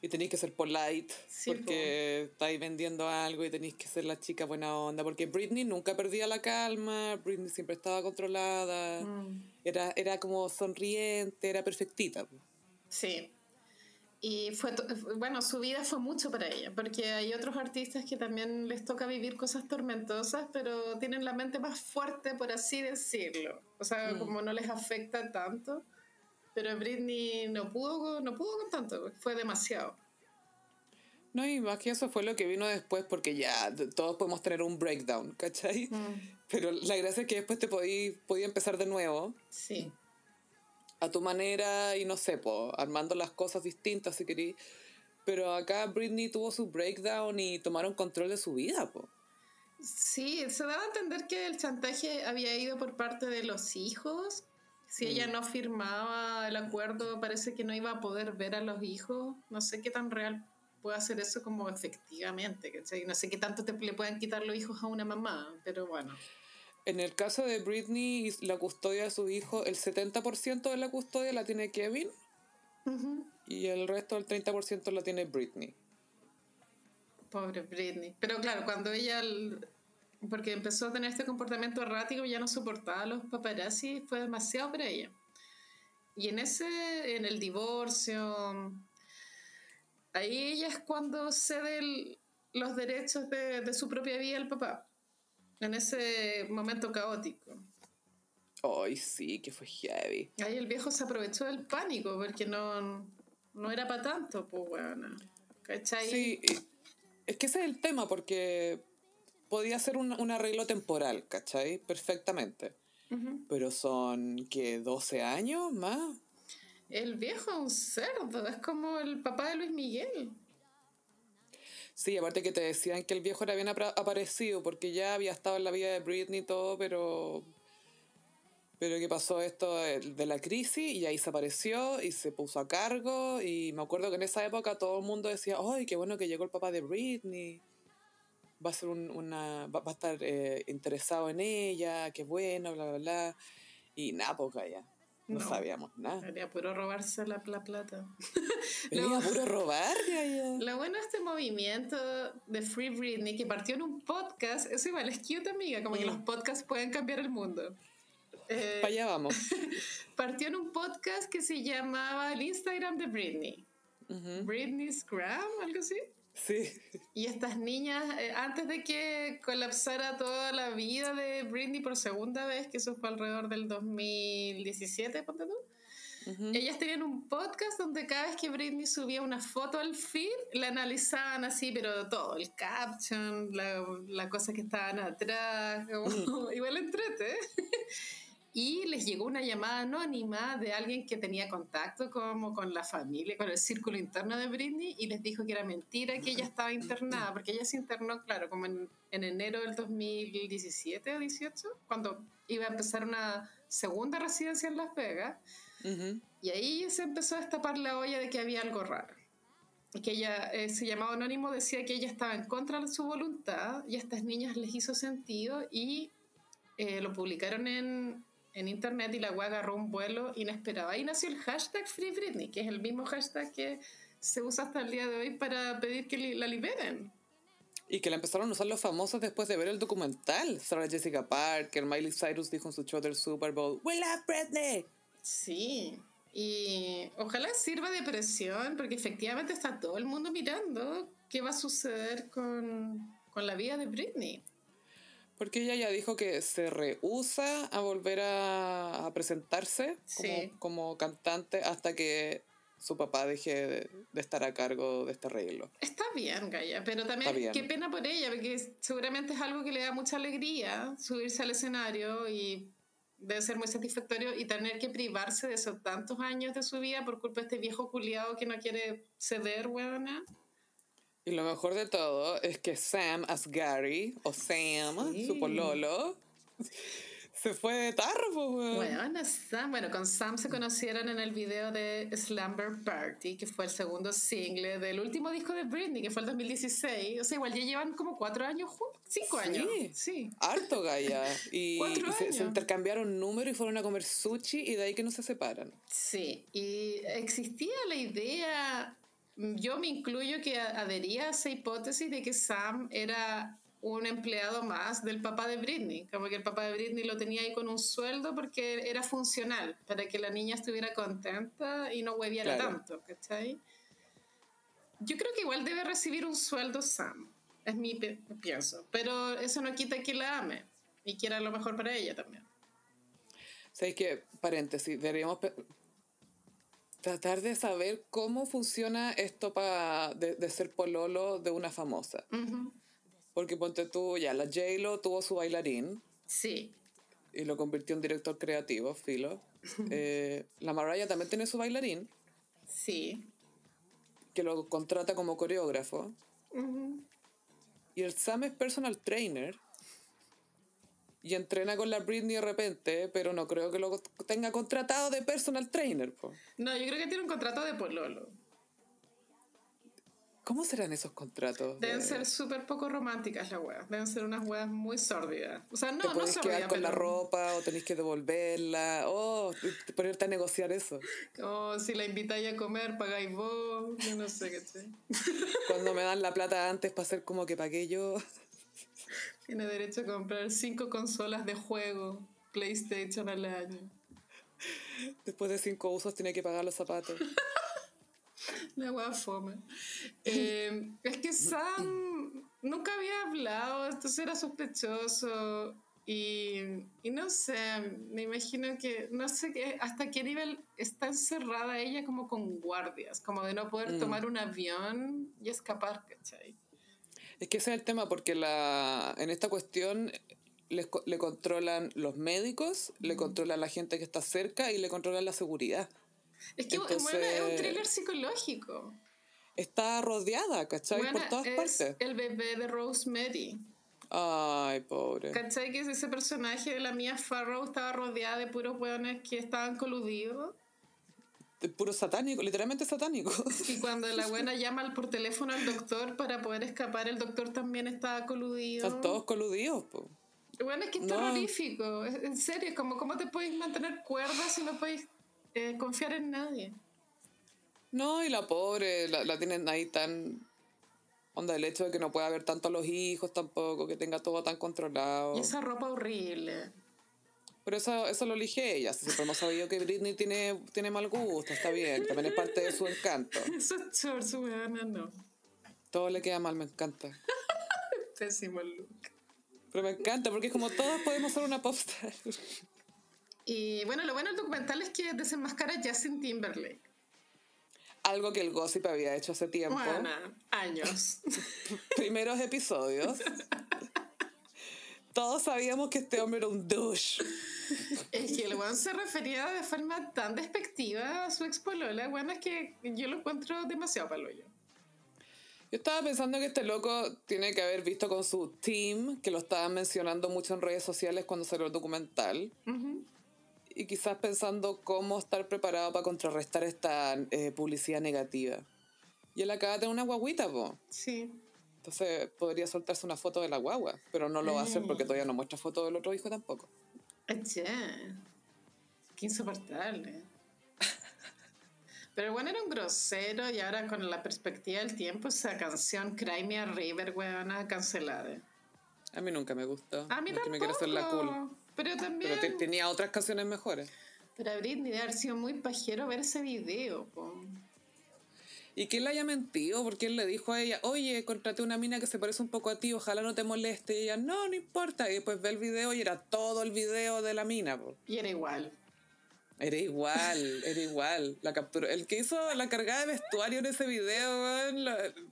y tenéis que ser polite porque estáis vendiendo algo y tenéis que ser la chica buena onda. Porque Britney nunca perdía la calma, Britney siempre estaba controlada, mm. era, era como sonriente, era perfectita. Sí. Y fue, bueno, su vida fue mucho para ella, porque hay otros artistas que también les toca vivir cosas tormentosas, pero tienen la mente más fuerte, por así decirlo. O sea, mm. como no les afecta tanto. Pero Britney no pudo, no pudo con tanto, fue demasiado. No, y más que eso fue lo que vino después, porque ya todos podemos tener un breakdown, ¿cachai? Mm. Pero la gracia es que después te podí, podía empezar de nuevo. Sí. A tu manera y no sé, po, armando las cosas distintas si querí. Pero acá Britney tuvo su breakdown y tomaron control de su vida, po. Sí, se daba a entender que el chantaje había ido por parte de los hijos si ella mm. no firmaba el acuerdo, parece que no iba a poder ver a los hijos. No sé qué tan real puede hacer eso como efectivamente. No sé qué tanto te, le pueden quitar los hijos a una mamá, pero bueno. En el caso de Britney y la custodia de sus hijos, el 70% de la custodia la tiene Kevin y el resto del 30% la tiene Britney. Pobre Britney. Pero claro, cuando ella porque empezó a tener este comportamiento errático y ya no soportaba a los paparazzi, fue demasiado para ella. Y en ese, en el divorcio, ahí ella es cuando cede los derechos de, de, su propia vida al papá, en ese momento caótico. Ay, sí, que fue heavy. Ahí el viejo se aprovechó del pánico, porque no, no era para tanto, pues bueno. ¿Cachai? Sí, es que ese es el tema, porque podía ser un, arreglo temporal, ¿cachai? Perfectamente. Pero son, ¿qué? ¿12 años más? El viejo es un cerdo, es como el papá de Luis Miguel. Sí, aparte que te decían que el viejo era bien aparecido porque ya había estado en la vida de Britney y todo, pero pero que pasó esto de la crisis y ahí se apareció y se puso a cargo y me acuerdo que en esa época todo el mundo decía, ¡ay, qué bueno que llegó el papá de Britney! Va a ser una, va, a estar eh, interesado en ella, qué bueno, bla, bla, bla. Y nada, pues ya. No, sabíamos nada. Sería puro robarse la, la plata. Venía puro robar, Lo bueno de este movimiento de Free Britney, que partió en un podcast, eso igual es cute, amiga, como que los mm. podcasts pueden cambiar el mundo. Eh, Para allá vamos. partió en un podcast que se llamaba el Instagram de Britney. Britney's Gram, algo así. Sí. Y estas niñas, eh, antes de que colapsara toda la vida de Britney por segunda vez, que eso fue alrededor del 2017, ponte tú, ellas tenían un podcast donde cada vez que Britney subía una foto al feed, la analizaban así, pero todo, el caption, la, la cosa que estaban atrás, como, igual entrete. Y les llegó una llamada anónima de alguien que tenía contacto como con la familia, con el círculo interno de Britney y les dijo que era mentira que ella estaba internada, porque ella se internó, claro, como en, enero del 2017 o 18, cuando iba a empezar una segunda residencia en Las Vegas. Y ahí se empezó a destapar la olla de que había algo raro. Que ella, eh, se llamaba Anónimo, decía que ella estaba en contra de su voluntad y a estas niñas les hizo sentido y eh, lo publicaron en, en internet y la web agarró un vuelo inesperado. Ahí nació el hashtag Free Britney, que es el mismo hashtag que se usa hasta el día de hoy para pedir que la liberen. Y que la empezaron a usar los famosos después de ver el documental. Sarah Jessica Parker, Miley Cyrus dijo en su show del Super Bowl, We love Britney. Sí, y ojalá sirva de presión, porque efectivamente está todo el mundo mirando qué va a suceder con, con la vida de Britney. Porque ella ya dijo que se rehúsa a volver a, presentarse como, como, cantante hasta que su papá deje de, estar a cargo de este arreglo. Está bien, Gaya, pero también qué pena por ella, porque seguramente es algo que le da mucha alegría subirse al escenario y debe ser muy satisfactorio y tener que privarse de esos tantos años de su vida por culpa de este viejo culiado que no quiere ceder, weona. Y lo mejor de todo es que Sam Asghari, o Sam, su pololo, se fue de tarro, pues, bueno, Sam, bueno, con Sam se conocieron en el video de Slumber Party, que fue el segundo single del último disco de Britney, que fue el 2016. O sea, igual ya llevan como cuatro años juntos, cinco años. Sí, harto, Gaia. Y, se, se, intercambiaron números y fueron a comer sushi y de ahí que no se separan. Sí, y existía la idea yo me incluyo que adhería a esa hipótesis de que Sam era un empleado más del papá de Britney, como que el papá de Britney lo tenía ahí con un sueldo porque era funcional, para que la niña estuviera contenta y no hueviera tanto, ¿cachai? Yo creo que igual debe recibir un sueldo Sam, es mi pienso, pero eso no quita que la ame y quiera lo mejor para ella también. ¿Sabes qué? Paréntesis, deberíamos tratar de saber cómo funciona esto para de, ser pololo de una famosa. Porque ponte tú, ya, la J-Lo tuvo su bailarín. Sí. Y lo convirtió en director creativo, filo. Eh, la Mariah también tiene su bailarín. Sí. Que lo contrata como coreógrafo. Y el Sam es personal trainer y entrena con la Britney de repente, pero no creo que lo tenga contratado de personal trainer. No, yo creo que tiene un contrato de pololo. ¿Cómo serán esos contratos? Deben ser súper poco románticas las weas. Deben ser unas weas muy sórdidas. O sea, no, ¿Te no quedar con la ropa o tenéis que devolverla. O ponerte a negociar eso. O si la invitáis a comer, pagáis vos. Yo no sé qué sé. Cuando me dan la plata antes para hacer como que pagué yo. Tiene derecho a comprar cinco consolas de juego PlayStation al año. Después de cinco usos tiene que pagar los zapatos. La hueá fome. Eh, es que Sam nunca había hablado, entonces era sospechoso. Y, y, no sé, me imagino que, no sé qué, hasta qué nivel está encerrada ella como con guardias, como de no poder mm. tomar un avión y escapar, ¿cachai? Es que ese es el tema, porque la, en esta cuestión le, le controlan los médicos, le controlan la gente que está cerca y le controlan la seguridad. Es que es un thriller psicológico. Está rodeada, ¿cachai? Por todas es partes. El bebé de Rosemary. Ay, pobre. ¿Cachai? Que ese personaje de la mía Farrow estaba rodeada de puros hueones que estaban coludidos puro satánico, literalmente satánico. Y cuando la buena llama por teléfono al doctor para poder escapar, el doctor también estaba coludido. Están todos coludidos, Bueno, es que es terrorífico, en serio, como cómo te puedes mantener cuerda si no puedes eh, confiar en nadie. No, y la pobre la, la tienen ahí tan... Onda, el hecho de que no pueda ver tanto a los hijos tampoco, que tenga todo tan controlado. Y esa ropa horrible. Pero eso, eso lo elige ella. Si siempre hemos sabido que Britney tiene, tiene mal gusto, está bien. También es parte de su encanto. Esos shorts, weona, no. Todo le queda mal, me encanta. Pésimo look. Pero me encanta porque es como todos podemos ser una popstar. Y bueno, lo bueno del documental es que desenmascara a Justin Timberlake. Algo que el gossip había hecho hace tiempo. Bueno, años. Primeros episodios. Todos sabíamos que este hombre era un douche. Es que el weón se refería de forma tan despectiva a su ex polola, bueno, es que yo lo encuentro demasiado palo yo. Yo estaba pensando que este loco tiene que haber visto con su team, que lo estaban mencionando mucho en redes sociales cuando salió el documental. Y quizás pensando cómo estar preparado para contrarrestar esta eh, publicidad negativa. Y él acaba de tener una guaguita, po. Sí. Entonces podría soltarse una foto de la guagua, pero no lo va a hacer porque todavía no muestra foto del otro hijo tampoco. Eche. Qué insoportable. Pero bueno, era un grosero y ahora con la perspectiva del tiempo, esa canción Cry Me a River, weona, cancelada. A mí nunca me gustó. A mí tampoco. me quiero hacer la cool. Pero también... Pero te- tenía otras canciones mejores. Pero a Britney debe haber sido muy pajero ver ese video, po. Y que él le haya mentido, porque él le dijo a ella, oye, contraté una mina que se parece un poco a ti, ojalá no te moleste. Y ella, no, no importa. Y después ve el video y era todo el video de la mina. po. Y era igual. Era igual, era igual. La capturó. El que hizo la cargada de vestuario en ese video,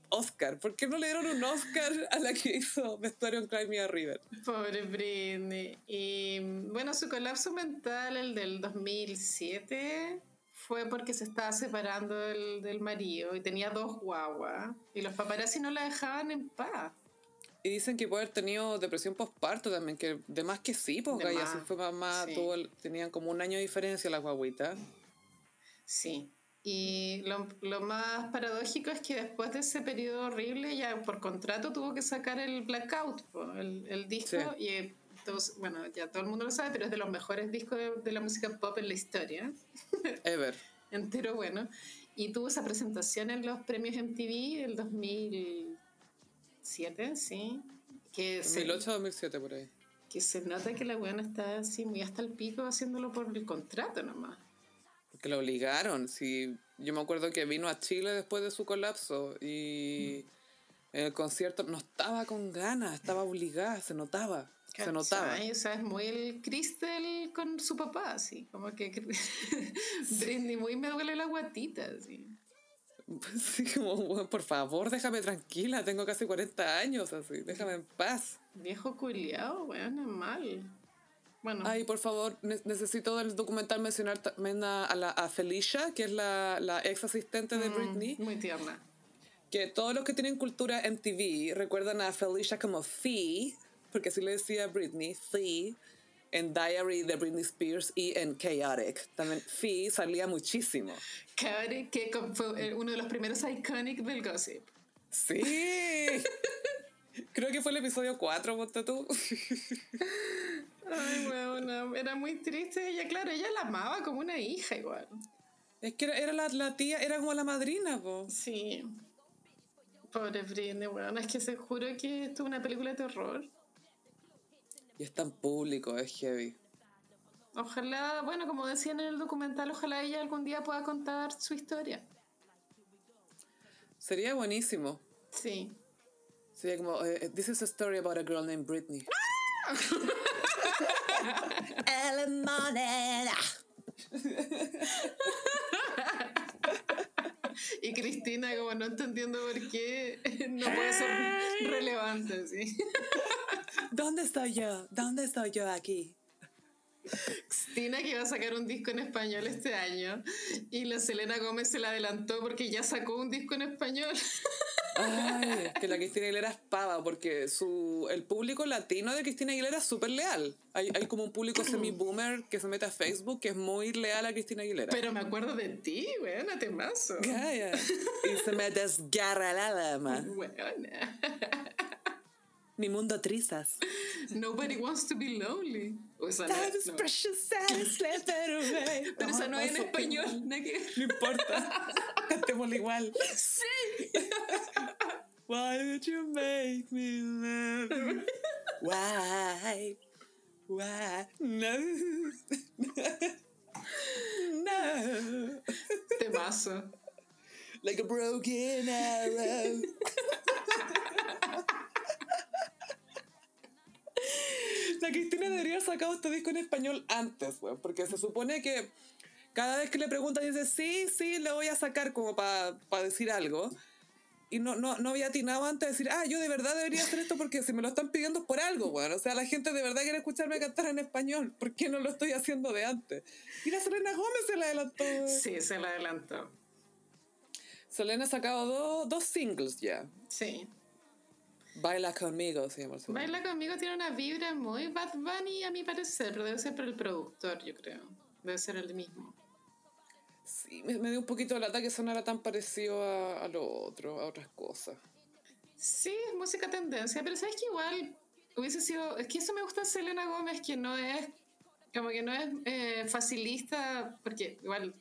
Oscar. ¿Por qué no le dieron un Oscar a la que hizo vestuario en Cry Me a River? Pobre Britney. Y bueno, su colapso mental, el del 2007, fue porque se estaba separando del, del marido y tenía dos guaguas. Y los paparazzi no la dejaban en paz. Y dicen que puede haber tenido depresión postparto también, que de más que sí, Gaia, más, si fue mamá, sí. tuvo tenían como un año de diferencia las guaguitas. Sí. Y lo, lo más paradójico es que después de ese periodo horrible, ya por contrato tuvo que sacar el Blackout, el, el disco. Sí. Y todos- bueno, ya todo el mundo lo sabe, pero es de los mejores discos de, de la música pop en la historia. Ever. entero bueno. Y tuvo esa presentación en los premios MTV el 2007, sí. Que se, 2008-2007 por ahí. que se nota que la buena está así muy hasta el pico haciéndolo por el contrato nomás. Porque la obligaron. Sí, yo me acuerdo que vino a Chile después de su colapso y en el concierto no estaba con ganas, estaba obligada, se notaba. Se notaba. O sea, es muy el Crystal con su papá, así. Como que Britney muy me duele la guatita, así. Sí, como, "Weón, por favor, déjame tranquila, tengo casi 40 años, así, déjame en paz. Viejo culiao, weón, es mal. Bueno, Ay, por favor, ne- necesito del documental mencionar también a, a la, a Felicia, que es la, la ex asistente de mm, Britney, muy tierna. que todos los que tienen cultura MTV recuerdan a Felicia como Fee, porque así le decía Britney, Fee, en Diary de Britney Spears y en Chaotic. También Fee salía muchísimo. Cabaret, que fue eh, uno de los primeros iconic del gossip. Sí. Creo que fue el episodio 4, ponte tú. Ay, bueno, era muy triste. Ella, claro, ella la amaba como una hija igual. Es que era, era la, la tía, era como la madrina, po. Sí. Pobre Britney, bueno, es que se juro que esto es una película de terror. Y es tan público, es heavy. Ojalá, bueno, como decían en el documental, ojalá ella algún día pueda contar su historia. Sería buenísimo. Sí. Sería como, eh, this is a story about a girl named Britney. Ellen Money. Y Cristina, como no entendiendo por qué, no puede ser relevante, sí. ¿Dónde estoy yo? ¿Dónde estoy yo aquí? Cristina que iba a sacar un disco en español este año y la Selena Gómez se la adelantó porque ya sacó un disco en español. Ay, que la Cristina Aguilera es pava, porque su, el público latino de Cristina Aguilera es súper leal. Hay, hay como un público semi-boomer que se mete a Facebook que es muy leal a Cristina Aguilera. Pero me acuerdo de ti, weona, temazo. Calla. Y se me desgarra la alma. Weona. Mi mundo trizas. Nobody wants to be lonely. O esa no, no. precious, slipped away. Pero esa no hay en español. que- No importa. Cantémosla igual. Sí. Why did you make me love you? Why? Why? No. no. Temazo. Like a broken arrow. La Cristina debería haber sacado este disco en español antes, weón, porque se supone que cada vez que le pregunta dice, sí, sí, le voy a sacar como para decir algo. Y no, no, no había atinado antes de decir, ah, yo de verdad debería hacer esto porque si me lo están pidiendo es por algo, weón. O sea, la gente de verdad quiere escucharme cantar en español. ¿Por qué no lo estoy haciendo de antes? Y la Selena Gómez se la adelantó, weón. Sí, se la adelantó. Selena ha sacado dos- dos singles ya. Sí. Baila conmigo, se llama el segundo. Baila conmigo tiene una vibra muy Bad Bunny a mi parecer, pero debe ser por el productor, yo creo. Debe ser el mismo. Sí, me, me dio un poquito el ataque sonara tan parecido a, a lo otro, a otras cosas. Sí, es música tendencia, pero sabes que igual hubiese sido. Es que eso me gusta de Selena Gómez, que no es. Como que no es eh, facilista, porque igual.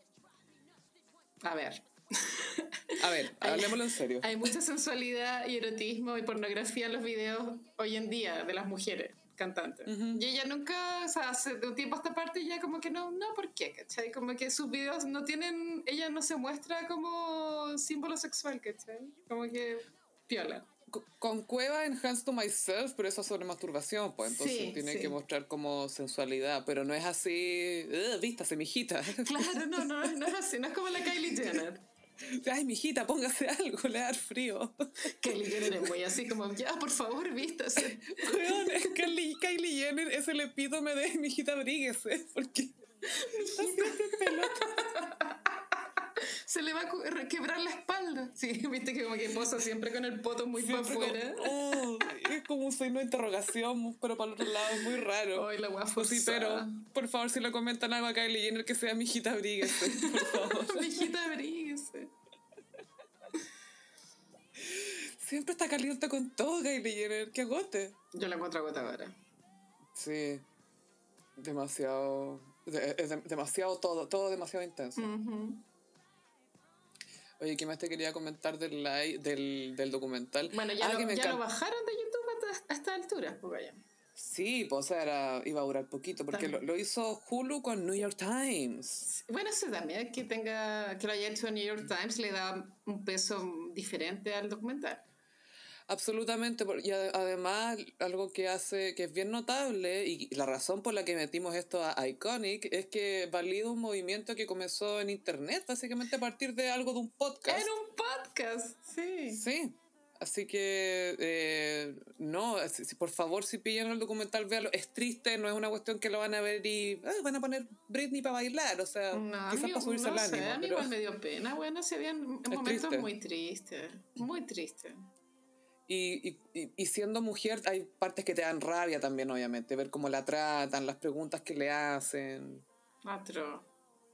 A ver. A ver, hablemoslo en serio. Hay mucha sensualidad y erotismo y pornografía en los videos hoy en día de las mujeres cantantes. Y ella nunca, o sea, hace de un tiempo a esta parte ya como que no, no, ¿por qué? ¿Cachai? Como que sus videos no tienen, ella no se muestra como símbolo sexual, ¿cachai? Como que piola. Co- Con Cueva en Hands to Myself, pero eso es sobre masturbación, pues entonces Sí, tiene sí. que mostrar como sensualidad, pero no es así, "Ugh, vístase, mijita. Claro, no, no, no es así, no es como la Kylie Jenner. Ay, mijita, póngase algo, le da dar frío. Kylie Jenner es muy así como, ya, por favor, vístase. Weón, Kylie, Kylie Jenner es el epítome de mijita, bríguese, porque siempre en pelota. Se le va a quebrar la espalda. Sí, viste que como que posa siempre con el poto muy para afuera. como, oh, es como un signo de interrogación, pero para el otro lado es muy raro. Ay, la guapa Pues sí, pero por favor, si le comentan algo a Kylie Jenner, que sea mijita, bríguese, por favor. Mijita, abríguese. Siempre está caliente con todo, Kylie Jenner, que agote. Yo la encuentro agotadora. Sí, demasiado, de- demasiado todo, todo demasiado intenso. Ujú. Oye, ¿qué más te quería comentar del, live, del, del documental? Bueno, ya, Ah, lo, ya lo bajaron de YouTube hasta, a esta altura. Pues vaya. Sí, pues o sea, era, iba a durar poquito, porque lo, lo hizo Hulu con New York Times. Bueno, eso también, que, tenga, que lo haya hecho New York Times, le da un peso diferente al documental. Absolutamente, y ade- además algo que hace, que es bien notable, y la razón por la que metimos esto a Iconic, es que valida un movimiento que comenzó en internet, básicamente a partir de algo de un podcast. En un podcast, sí. Sí, así que eh, no, por favor, si pillan el documental, véanlo. Es triste, no es una cuestión que lo van a ver y "Ay, van a poner Britney para bailar, o sea, No, quizás para subirse no al sé, ánimo. a mí pero- igual me dio pena. Bueno, se momentos triste. muy tristes, muy tristes. Y, y, y- siendo mujer hay partes que te dan rabia también, obviamente, ver cómo la tratan, las preguntas que le hacen. Otro.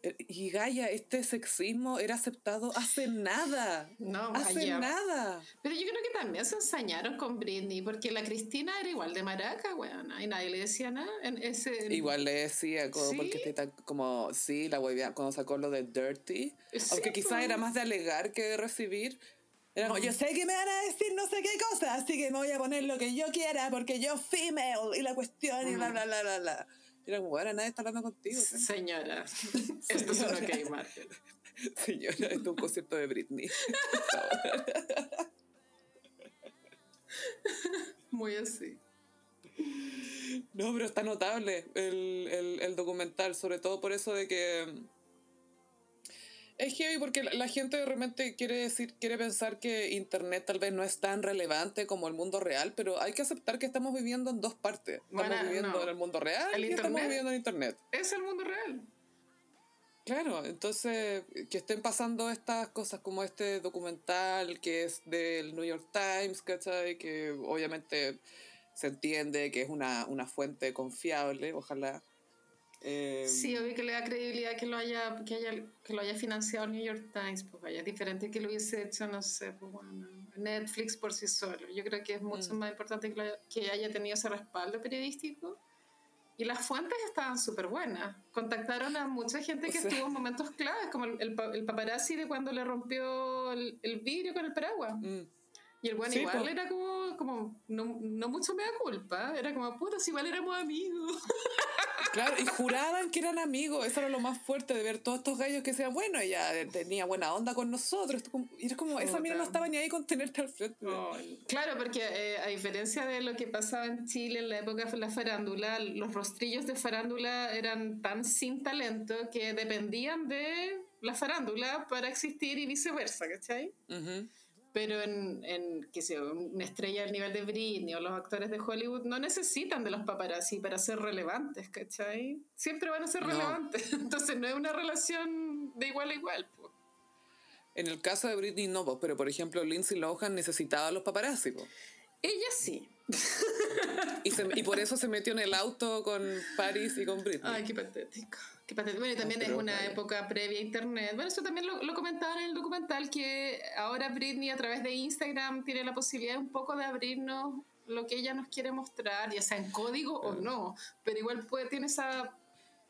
Eh, Y Gaia, este sexismo era aceptado hace nada. No, hace nada. Pero yo creo que también se ensañaron con Britney, porque la Cristina era igual de maraca, weón, y nadie le decía nada. En ese, Igual le decía, como, ¿Sí? porque está como, sí, la huevía, cuando sacó lo de Dirty, Sí, aunque quizás era más de alegar que de recibir. Era como, yo sé que me van a decir no sé qué cosa, así que me voy a poner lo que yo quiera porque yo female y la cuestión y bla, bla, bla, bla, bla. Y era como, bueno, nadie está hablando contigo. ¿sí? Señora, esto es un Señora. ok, Martín. Señora, esto es un concierto de Britney. por favor. Muy así. No, pero está notable el, el, el documental, sobre todo por eso de que es heavy porque la, gente de repente quiere decir, quiere pensar que internet tal vez no es tan relevante como el mundo real, pero hay que aceptar que estamos viviendo en dos partes. Estamos Bueno, viviendo no. en el mundo real El y estamos viviendo en internet. Es el mundo real. Claro, entonces que estén pasando estas cosas como este documental que es del New York Times, ¿cachai? Que obviamente se entiende que es una, una fuente confiable, ojalá. Eh, Sí, obvio que le da credibilidad que lo haya, que haya, que lo haya financiado el New York Times, pues vaya, diferente que lo hubiese hecho, no sé, pues bueno, Netflix por sí solo. Yo creo que es mucho mm. más importante que, que haya tenido ese respaldo periodístico. Y las fuentes estaban súper buenas. Contactaron a mucha gente que estuvo en momentos claves, como el, el, paparazzi de cuando le rompió el, vidrio con el paraguas. Mm. Y el bueno igual era como, como no, no, mucho me da culpa, era como, puta, si igual éramos amigos. Claro, y juraban que eran amigos, eso era lo más fuerte de ver todos estos gallos que decían, bueno, ella tenía buena onda con nosotros. Y era como, esa mina no estaba ni ahí con tenerte al frente. Claro, porque eh, a diferencia de lo que pasaba en Chile en la época de la farándula, los rostrillos de farándula eran tan sin talento que dependían de la farándula para existir y viceversa, ¿cachai? Pero en, en que sea una estrella del nivel de Britney o los actores de Hollywood no necesitan de los paparazzi para ser relevantes, ¿cachai? Siempre van a ser relevantes, entonces no es una relación de igual a igual. En el caso de Britney no, pero por ejemplo Lindsay Lohan necesitaba a los paparazzi. Ella sí. y, y, por eso se metió en el auto con Paris y con Britney. Ay, qué patético. Bueno, y también es una época previa a Internet. Bueno, eso también lo, lo comentaban en el documental, que ahora Britney a través de Instagram tiene la posibilidad un poco de abrirnos lo que ella nos quiere mostrar, ya sea en código o no, pero igual puede, tiene esa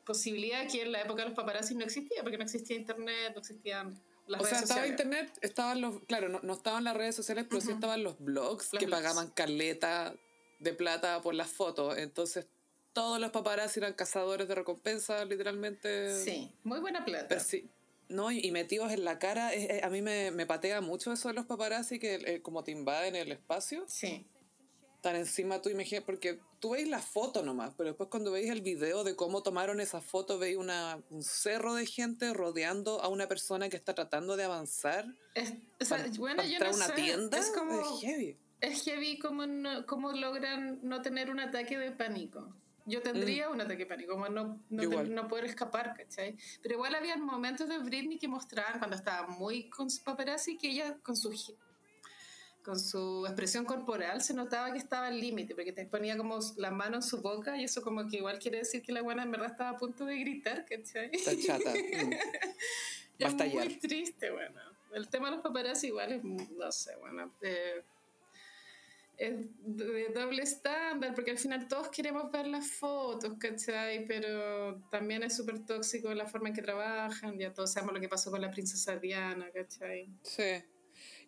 posibilidad que en la época de los paparazzi no existía, porque no existía Internet, no existían las o sea, estaba internet, estaban los, claro, no, no, estaban las redes sociales, pero sí estaban los blogs que pagaban caleta de plata por las fotos. Entonces todos los paparazzi eran cazadores de recompensas, literalmente. Sí, muy buena plata. sí, no, y, metidos en la cara, a mí me, me, patea mucho eso de los paparazzi que eh, como te invaden el espacio. Sí. Están encima tú imaginas, porque tú veis la foto nomás, pero después cuando veis el video de cómo tomaron esa foto, veis una, un cerro de gente rodeando a una persona que está tratando de avanzar. Es, bueno, yo no una tienda. Es como... Es heavy. Es heavy cómo, cómo logran no tener un ataque de pánico. Yo tendría mm. un ataque de pánico, como no, no, no, poder escapar, ¿cachai? Pero igual había momentos de Britney que mostraban cuando estaba muy con su paparazzi que ella con su con su expresión corporal se notaba que estaba al límite, porque te ponía como la mano en su boca y eso como que igual quiere decir que la buena en verdad estaba a punto de gritar, ¿cachai? Está chata. Mm. es muy triste, bueno. El tema de los paparazzi igual es, no sé, bueno, eh, de doble estándar, porque al final todos queremos ver las fotos, ¿cachai? Pero también es súper tóxico la forma en que trabajan, ya todos sabemos lo que pasó con la princesa Diana, ¿cachai? Sí.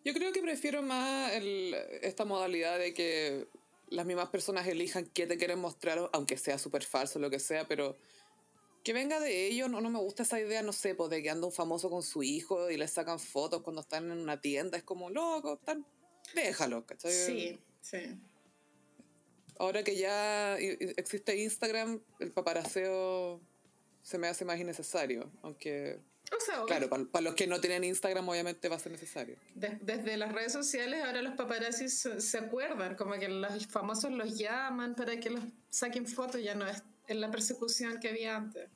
Yo creo que prefiero más el, esta modalidad de que las mismas personas elijan qué te quieren mostrar, aunque sea súper falso, lo que sea, pero que venga de ellos, no, no me gusta esa idea, no sé, pues de que anda un famoso con su hijo y le sacan fotos cuando están en una tienda, es como, loco, déjalo, ¿cachai? Sí. Sí. Ahora que ya existe Instagram, el paparaceo se me hace más innecesario, aunque... claro, para, los que no tienen Instagram obviamente va a ser necesario. desde las redes sociales ahora los paparazzis se, acuerdan, como que los famosos los llaman para que los saquen fotos, ya no es en la persecución que había antes.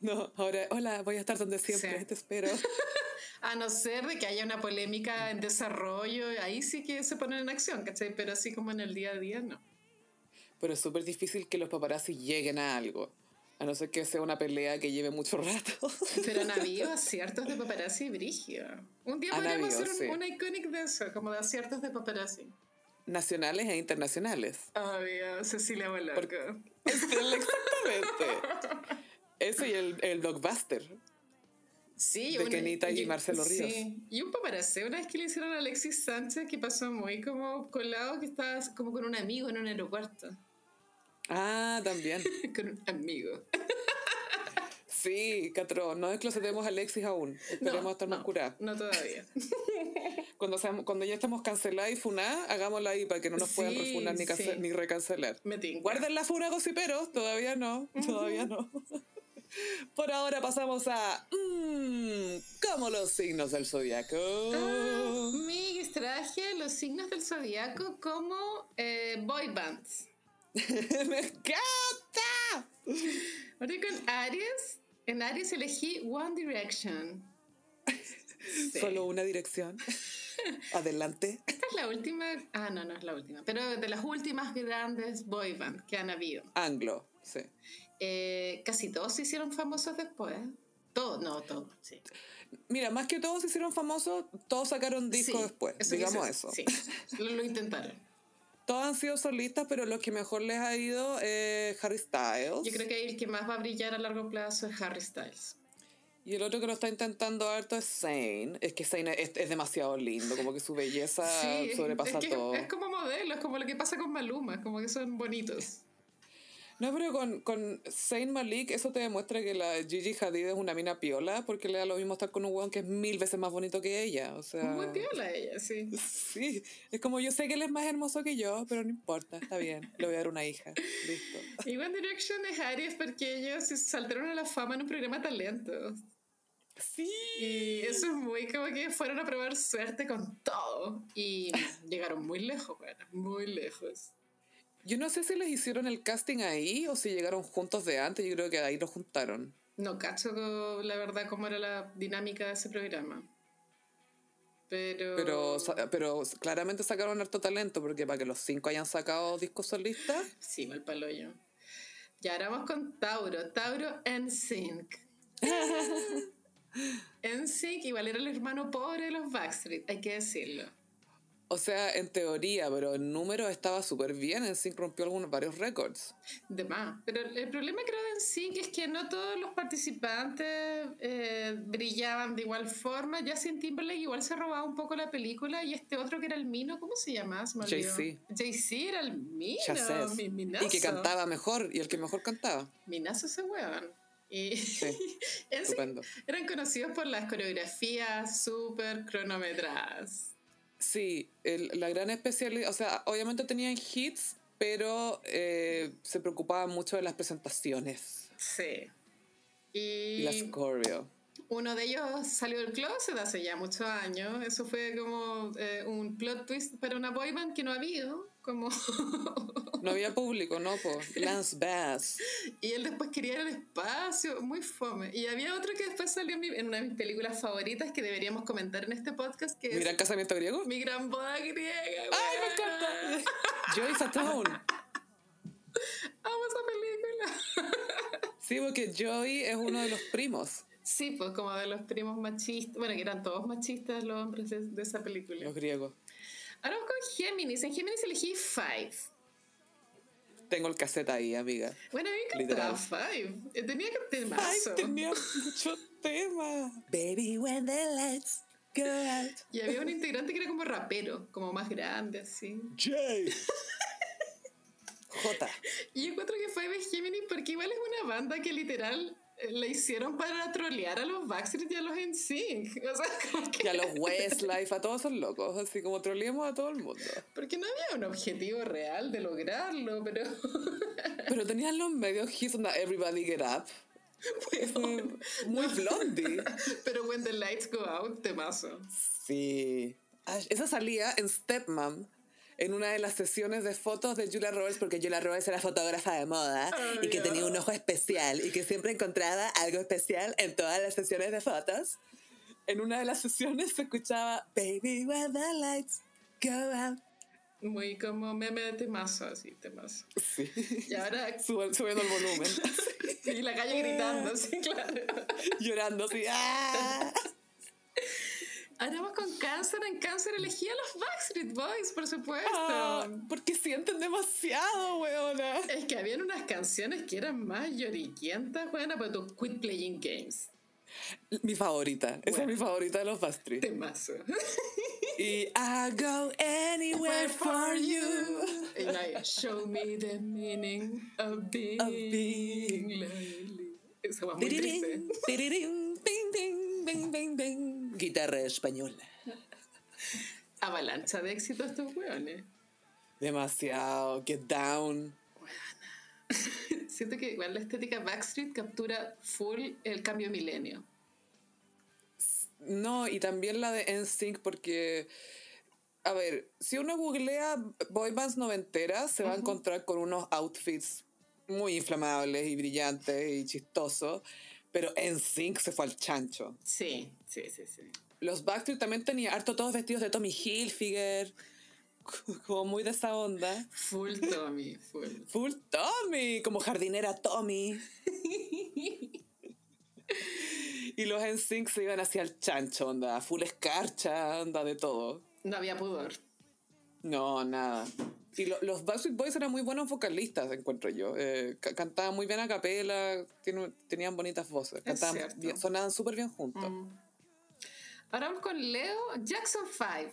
No, ahora, hola, voy a estar donde siempre, te espero. A no ser de que haya una polémica en desarrollo, ahí sí que se ponen en acción, ¿cachai? Pero así como en el día a día, no. Pero es súper difícil que los paparazzi lleguen a algo. A no ser que sea una pelea que lleve mucho rato. Pero han habido aciertos de paparazzi brigio. Un día podríamos hacer un, iconic de eso, como de aciertos de paparazzi. Nacionales e internacionales. Obvio, Cecilia Blanco. Exactamente. Eso y el, el blockbuster. Sí, de Kenita y, Marcelo Ríos. Sí, y un paparazzi, una vez que le hicieron a Alexis Sánchez, que pasó muy como colado, que estaba como con un amigo en un aeropuerto. Ah, también. con un amigo. sí, Catro, no desclosetemos a Alexis aún. Esperemos no, estar más curados. No todavía. cuando, cuando ya estemos cancelados y funadas, hagámosla ahí para que no nos puedan refunar ni, ni recancelar. Guarden la funa, gossiperos. Todavía no. Todavía no. Por ahora pasamos a. Mmm, como los signos del zodiaco. Ah, mi traje los signos del zodiaco como eh, boy bands. ¡Me encanta! Ahora con Aries. En Aries elegí One Direction. Solo una dirección. Adelante. Esta es la última. Ah, no, no es la última. Pero de las últimas grandes boy bands que han habido. Anglo, sí. Eh, casi todos se hicieron famosos después. Todo, no, todo, sí. Mira, más que todos se hicieron famosos, todos sacaron discos Sí, después, eso digamos eso. Sí, lo, lo intentaron. Todos han sido solistas, pero los que mejor les ha ido es Harry Styles. Yo creo que el que más va a brillar a largo plazo es Harry Styles. Y el otro que lo está intentando harto es Zayn. Es que Zayn es, es demasiado lindo, como que su belleza Sí, sobrepasa es, que todo. es como modelo, es como lo que pasa con Maluma, como que son bonitos. No, pero con, con Zayn Malik eso te demuestra que la Gigi Hadid es una mina piola porque le da lo mismo estar con un weón que es mil veces más bonito que ella. O sea, Muy piola ella, sí. Sí, es como yo sé que él es más hermoso que yo, pero no importa, está bien, le voy a dar una hija. Listo. Y One Direction es Aries porque ellos se saltaron a la fama en un programa de talentos. Sí. Y eso es muy como que fueron a probar suerte con todo. Y llegaron muy lejos, bueno, muy lejos. Yo no sé si les hicieron el casting ahí o si llegaron juntos de antes, yo creo que ahí los juntaron. No cacho la verdad cómo era la dinámica de ese programa. Pero... Pero, claramente sacaron harto talento, porque para que los cinco hayan sacado discos solistas, Sí, mal palo yo. Y ahora vamos con Tauro. Tauro NSYNC. NSYNC igual era el hermano pobre de los Backstreet, hay que decirlo. O sea, en teoría, pero en números estaba súper bien, en Sync rompió algunos, varios récords. De más. Pero el problema creo de NSYNC es que no todos los participantes eh, brillaban de igual forma. Justin Timberlake igual se robaba un poco la película y este otro que era el Mino, ¿cómo se llamaba? Se. Jay-Z. Jay-Z era el Mino. Mi- minazo. Y que cantaba mejor, y el que mejor cantaba. Minazo ese weón. Y Sí, eran conocidos por las coreografías súper cronometradas. Sí, el- la gran especialidad, o sea, obviamente tenían hits, pero eh, se preocupaban mucho de las presentaciones Sí. y Y las uno de ellos salió del closet hace ya muchos años. Eso fue como eh, un plot twist para una boy band que no ha habido. Como No había público, ¿no? Po? Lance Bass. y él después quería ir al espacio, muy fome. Y había otro que después salió en, una de mis películas favoritas que deberíamos comentar en este podcast, que ¿Mi es gran casamiento griego? Mi Gran Boda Griega. ¡Ay, me encanta! Joy Fatone. Amo esa película. Sí, porque Joey es uno de los primos, Sí, pues como de los primos machistas, bueno, que eran todos machistas los hombres de, de esa película. los griegos. Ahora vamos con Géminis. En Géminis elegí Five. Tengo el cassette ahí, amiga. Bueno, a mí me encantaba Five. Eh, Tenía que tener Ay, tenía mucho tema. Baby, when the lights go out. Y había un integrante que era como rapero, como más grande, así. Jay. J. Y encuentro que Five es Géminis porque igual es una banda que literal la hicieron para trolear a los Backstreet y a los NSYNC. O sea, que... Y a los Westlife, a todos son locos, así como troleamos a todo el mundo. Porque no había un objetivo real de lograrlo, pero... Pero tenían los medios hits, onda Everybody Get Up. Fue muy blondie. pero When the Lights Go Out, temazo. Sí. Esa salía en Stepmom, en una de las sesiones de fotos de Julia Roberts, porque Julia Roberts era fotógrafa de moda Ay, y que tenía un ojo especial y que siempre encontraba algo especial en todas las sesiones de fotos. En una de las sesiones se escuchaba Baby, when the lights go out. Muy como meme de temazo, así, temazo. Sí. Y ahora... Sube- subiendo el volumen, Y la calle gritando, sí, claro. llorando así. ¡ah! Ahora vamos con cáncer. En cáncer elegí a los Backstreet Boys, por supuesto. Ah, porque sienten demasiado, weona. Es que habían unas canciones que eran más lloriquientas, buena, pero tú Quit Playing Games. Mi favorita. Esa es mi favorita de los Bastry. Temazo. Y I go anywhere for you. Y like, show me the meaning of being, Of being. Esa va muy triste. Guitarra española. Avalancha de éxito estos hueones. Demasiado. Get down. Siento que igual la estética Backstreet captura full el cambio milenio. No, y también la de NSYNC porque... A ver, si uno googlea boy bands noventeras, se va a encontrar con unos outfits muy inflamables y brillantes y chistosos, pero NSYNC se fue al chancho. Sí, sí, sí, sí. Los Backstreet también tenían harto todos vestidos de Tommy Hilfiger, como muy de esa onda. Full Tommy, full. Full Tommy, como jardinera Tommy. Y los NSYNC se iban hacia el chancho, onda, full escarcha, onda de todo. No había pudor. No, nada. Y lo- los Backstreet Boys eran muy buenos vocalistas, encuentro yo. Eh, ca- cantaban muy bien a capela, tiene- tenían bonitas voces. Cantaban bien- sonaban súper bien juntos. Mm. Ahora vamos con Leo Jackson 5.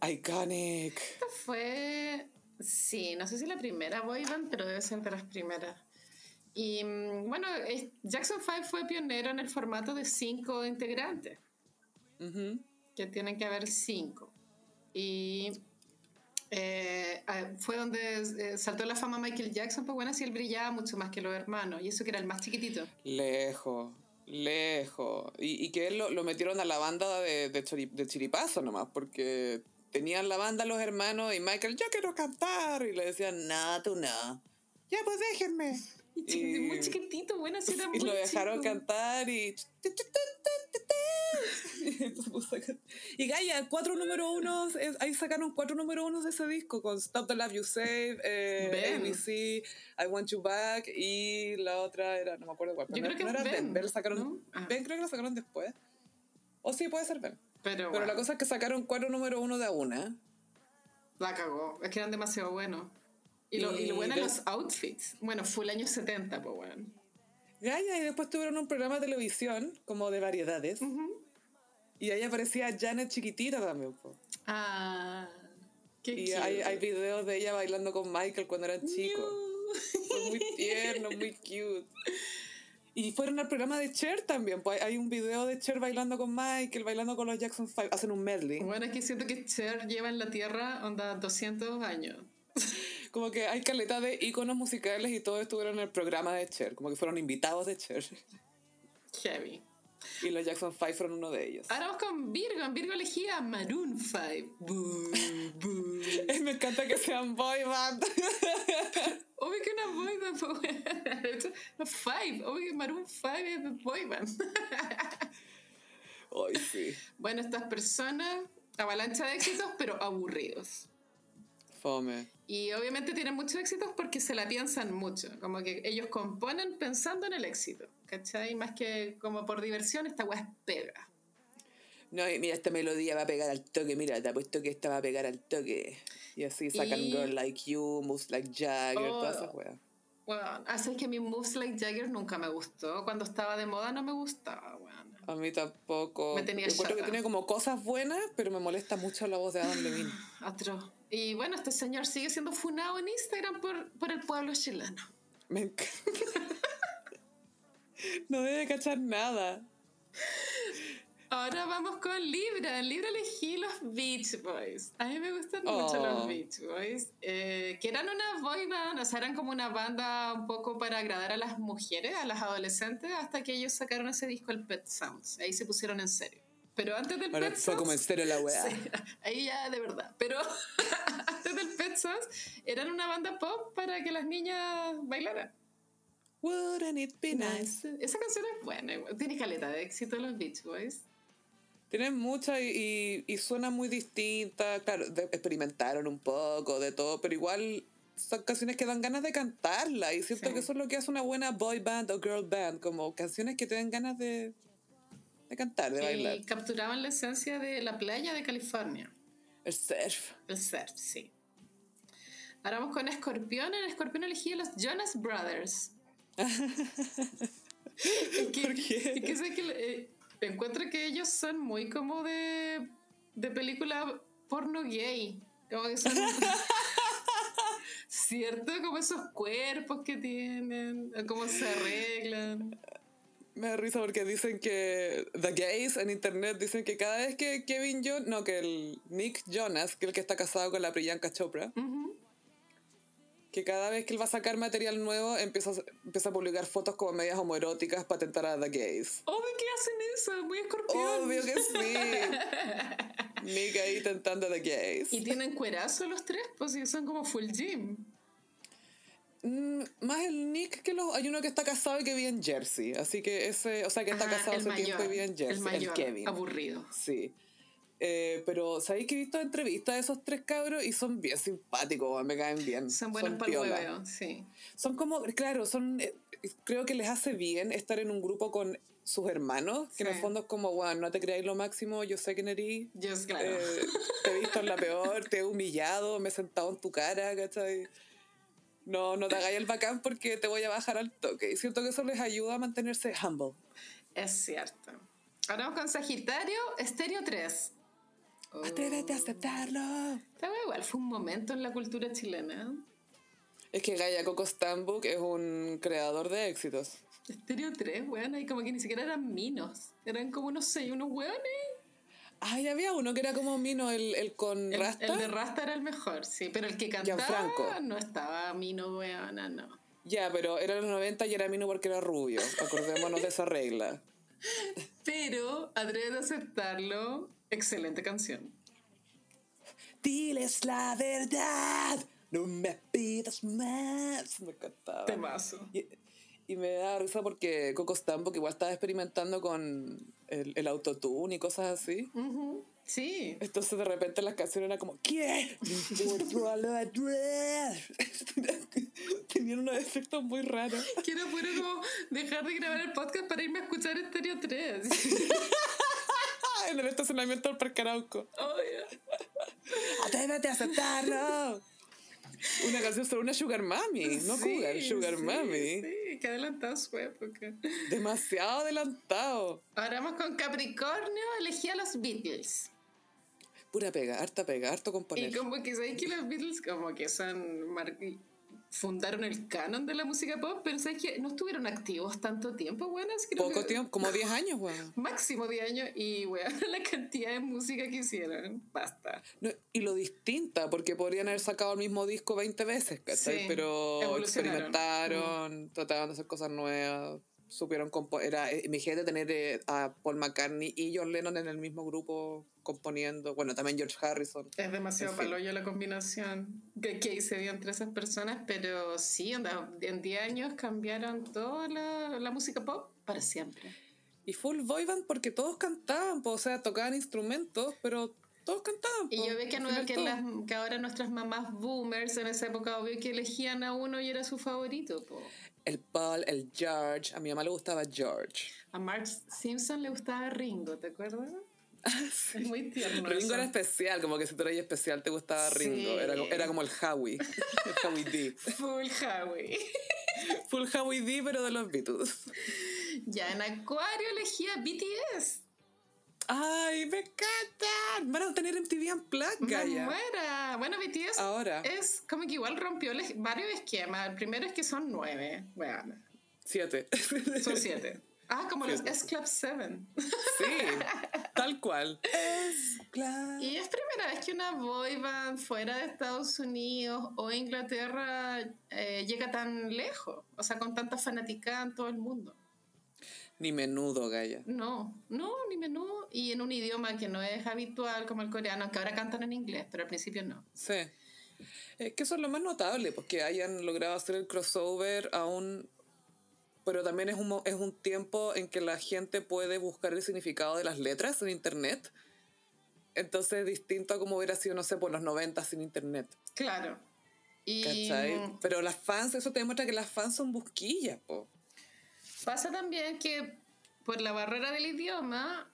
Ah, Iconic. esta fue, sí, no sé si la primera boy band, pero debe ser de las primeras. Y mm, bueno, Jackson 5 fue pionero en el formato de cinco integrantes, que tienen que haber cinco. Y eh, fue donde eh, saltó la fama Michael Jackson, pues bueno, así él brillaba mucho más que los hermanos, y eso que era el más chiquitito. Lejos, lejos. Y, y que él lo, lo metieron a la banda de, de, de chiripazo nomás, porque tenían la banda los hermanos y Michael, yo quiero cantar. Y le decían, no, tú no. Ya, pues déjenme. Y, Y- muy chiquitito, bueno, así era y muy lo dejaron chico. cantar y... Y Gaia, cuatro número unos, eh, ahí sacaron cuatro número unos de ese disco con Stop the Love You Save, eh. ABC, I Want You Back y la otra era, no me acuerdo cuál. Yo pero creo no, que no era Ben, Ben, sacaron, ¿no? Ah. Ben creo que la sacaron después. O sí, puede ser Ben. Pero, Pero bueno, la cosa es que sacaron cuatro número uno de a una. la cagó. Es que eran demasiado buenos. Y lo, y lo bueno de- los outfits. Bueno, fue el año 70, pues bueno. Gaia, y después tuvieron un programa de televisión como de variedades. Y ahí aparecía Janet chiquitita también. po. Ah, qué Y hay, hay videos de ella bailando con Michael cuando eran chicos. Fue muy tierno, muy cute. Y fueron al programa de Cher también. Pues hay un video de Cher bailando con Michael, bailando con los Jackson 5. Hacen un medley. Bueno, es que siento que Cher lleva en la Tierra onda 200 años. Como que hay caleta de íconos musicales y todos estuvieron en el programa de Cher. Como que fueron invitados de Cher. Heavy. Y los Jackson 5 fueron uno de ellos. Ahora vamos con Virgo. En Virgo elegía Maroon 5. Boo, boo. Me encanta que sean boy band. Obvio que una boy band. pues, no, Five. Obvio que Maroon 5 es boy band. Ay, sí. Bueno, estas personas, avalancha de éxitos, pero aburridos. Fome. Y obviamente tienen muchos éxitos porque se la piensan mucho. Como que ellos componen pensando en el éxito. ¿Cachai? Más que como por diversión, esta weá es pega. No, y mira, esta melodía va a pegar al toque. Mira, te apuesto que esta va a pegar al toque. Y así sacan Y- Girl Like You, Moves Like Jagger, Oh. todas esas weas. Bueno, así que mi Moves Like Jagger nunca me gustó. Cuando estaba de moda no me gustaba. A mí tampoco. Me tenía Encuentro que tiene como cosas buenas, pero me molesta mucho la voz de Adam Levine. Atroz. Y bueno, este señor sigue siendo funado en Instagram por, por el pueblo chileno. Me encanta. no debe cachar nada. Ahora vamos con Libra. Libra elegí los Beach Boys. A mí me gustan mucho Oh. los Beach Boys. eh, que eran una boy band, o sea, eran como una banda un poco para agradar a las mujeres, a las adolescentes, hasta que ellos sacaron ese disco, el Pet Sounds. Ahí se pusieron en serio. Pero antes del Ahora Pet fue como en serio la wea. Sí, ahí ya de verdad. Pero antes del Pet Sounds eran una banda pop para que las niñas bailaran. Wouldn't it be nice? Esa canción es buena. Tiene caleta de éxito los Beach Boys. Tienen mucha y, y, y suena muy distinta. Claro, de- experimentaron un poco de todo, pero igual son canciones que dan ganas de cantarla. Y siento Sí. que eso es lo que hace una buena boy band o girl band, como canciones que te den ganas de, de cantar, de bailar. Y capturaban la esencia de la playa de California. El surf. El surf, sí. Ahora vamos con Escorpión. En Escorpión elegí a los Jonas Brothers. es que, ¿Por qué? Es que, sé que eh, encuentro que ellos son muy como de, de película porno gay. Como que son... ¿Cierto? Como esos cuerpos que tienen, cómo se arreglan. Me da risa porque dicen que The Gays en internet dicen que cada vez que Kevin Jonas, no, que el Nick Jonas, que es el que está casado con la Priyanka Chopra, Ujú. Que cada vez que él va a sacar material nuevo empieza, a- empieza a publicar fotos como medias homoeróticas para tentar a The Gays. Obvio que hacen eso, muy escorpión. Obvio que sí. Nick ahí tentando a The Gays. Y tienen cuerazo los tres, pues son como full gym. Mm, más el Nick que los... Hay uno que está casado y que vive en Jersey. Así que ese... O sea, que está Ah, casado el hace tiempo y mayor, vive en Jersey. El mayor, Kevin. aburrido. Sí. Eh, pero sabéis que he visto entrevistas de esos tres cabros y son bien simpáticos, me caen bien. Son buenos para el sí. Son como, claro, son. eh, creo que les hace bien estar en un grupo con sus hermanos, que en el Sí. fondo es como, bueno, no te creáis lo máximo, yo sé quién eres, Yo, claro. eh, te he visto en la peor, te he humillado, me he sentado en tu cara, ¿cachai? No, no te hagáis el bacán porque te voy a bajar al toque. Y siento que eso les ayuda a mantenerse humble. Es cierto. Ahora vamos con Sagitario, Estéreo 3. Oh. Atrévete a aceptarlo. Esta wea igual fue un momento en la cultura chilena. Es que Gaia Coco Stambuk es un creador de éxitos. Estéreo 3, weón, y como que ni siquiera eran minos. Eran como, no sé, unos weones. Ay, había uno que era como Mino, el, el con El, rasta. el de Rasta era el mejor, sí. Pero el que cantaba Gianfranco. no estaba mino, weona, no. Ya, pero era los 90 y era Mino porque era rubio. Acordémonos de esa regla. Pero, atrévete a aceptarlo, excelente canción. Diles la verdad, no me pidas más. Me encantaba. Temazo. Y, y me da risa porque Coco Stampo, que igual estaba experimentando con el, el autotune y cosas así. Ujú, Sí. Entonces de repente las canciones eran como ¿Qué? Tenían unos efectos muy raros. Quiero puro como dejar de grabar el podcast para irme a escuchar Estéreo 3. En el estacionamiento del Parque Arauco. Oh, yeah. ¡Atrévete a aceptarlo! Una canción sobre una Sugar Mami, no Sí, Cougar, Sugar sí, Mami. Sí, que adelantado su época. Demasiado adelantado. Ahora vamos con Capricornio, elegí a los Beatles. Pura pega, harta pega, harto Y componer. como que sabéis que los Beatles como que son fundaron el canon de la música pop, pero sabéis que no estuvieron activos tanto tiempo, buenas, creo Poco que tiempo, como 10 años, weón. máximo 10 años y weón, la cantidad de música que hicieron, basta. No, y lo distinta, porque podrían haber sacado el mismo disco 20 veces, ¿cachai? Sí, Pero experimentaron, trataban de hacer cosas nuevas, supieron. Era, eh, imagínate tener eh, a Paul McCartney y John Lennon en el mismo grupo componiendo. Bueno, también George Harrison. Es demasiado paloyo la combinación que, que se dio entre esas personas, pero sí, onda, en 10 años cambiaron toda la, la música pop para siempre. Y full boy band porque todos cantaban, o sea, tocaban instrumentos, pero todos cantaban. Y yo veo que, no- que, las, que ahora nuestras mamás boomers en esa época, obvio que elegían a uno y era su favorito. po. El Paul, el George. A mi mamá le gustaba George. A Marge Simpson le gustaba Ringo, ¿te acuerdas? Es muy tierno. Ringo eso. era especial, como que si tú eras especial te gustaba Sí. Ringo. Era, como- era como el Howie. El Howie D. Full Howie. Full Howie D, pero de los Beatles. Ya en Acuario elegía BTS. ¡Ay, me encantan! Van a tener MTV Unplugged, Me Gaia. muera. Bueno, BTS Ahora. es como que igual rompió varios esquemas. El primero es que son nueve. Bueno, Siete. son siete. Ah, como los Siete. S Club 7. Sí, tal cual. Es claro. Y es primera vez que una boy band fuera de Estados Unidos o Inglaterra eh, llega tan lejos. O sea, con tanta fanaticada en todo el mundo. Ni menudo, Gaia. No, no, ni menudo. Y en un idioma que no es habitual como el coreano, que ahora cantan en inglés, pero al principio no. Sí. Es que eso es lo más notable, pues que hayan logrado hacer el crossover aún. Pero también es un, es un tiempo en que la gente puede buscar el significado de las letras en internet. Entonces es distinto a como hubiera sido, no sé, por los 90 sin internet. Claro. Y ¿Cachai? mm, Pero las fans, eso te demuestra que las fans son busquillas, po. Pasa también que por la barrera del idioma,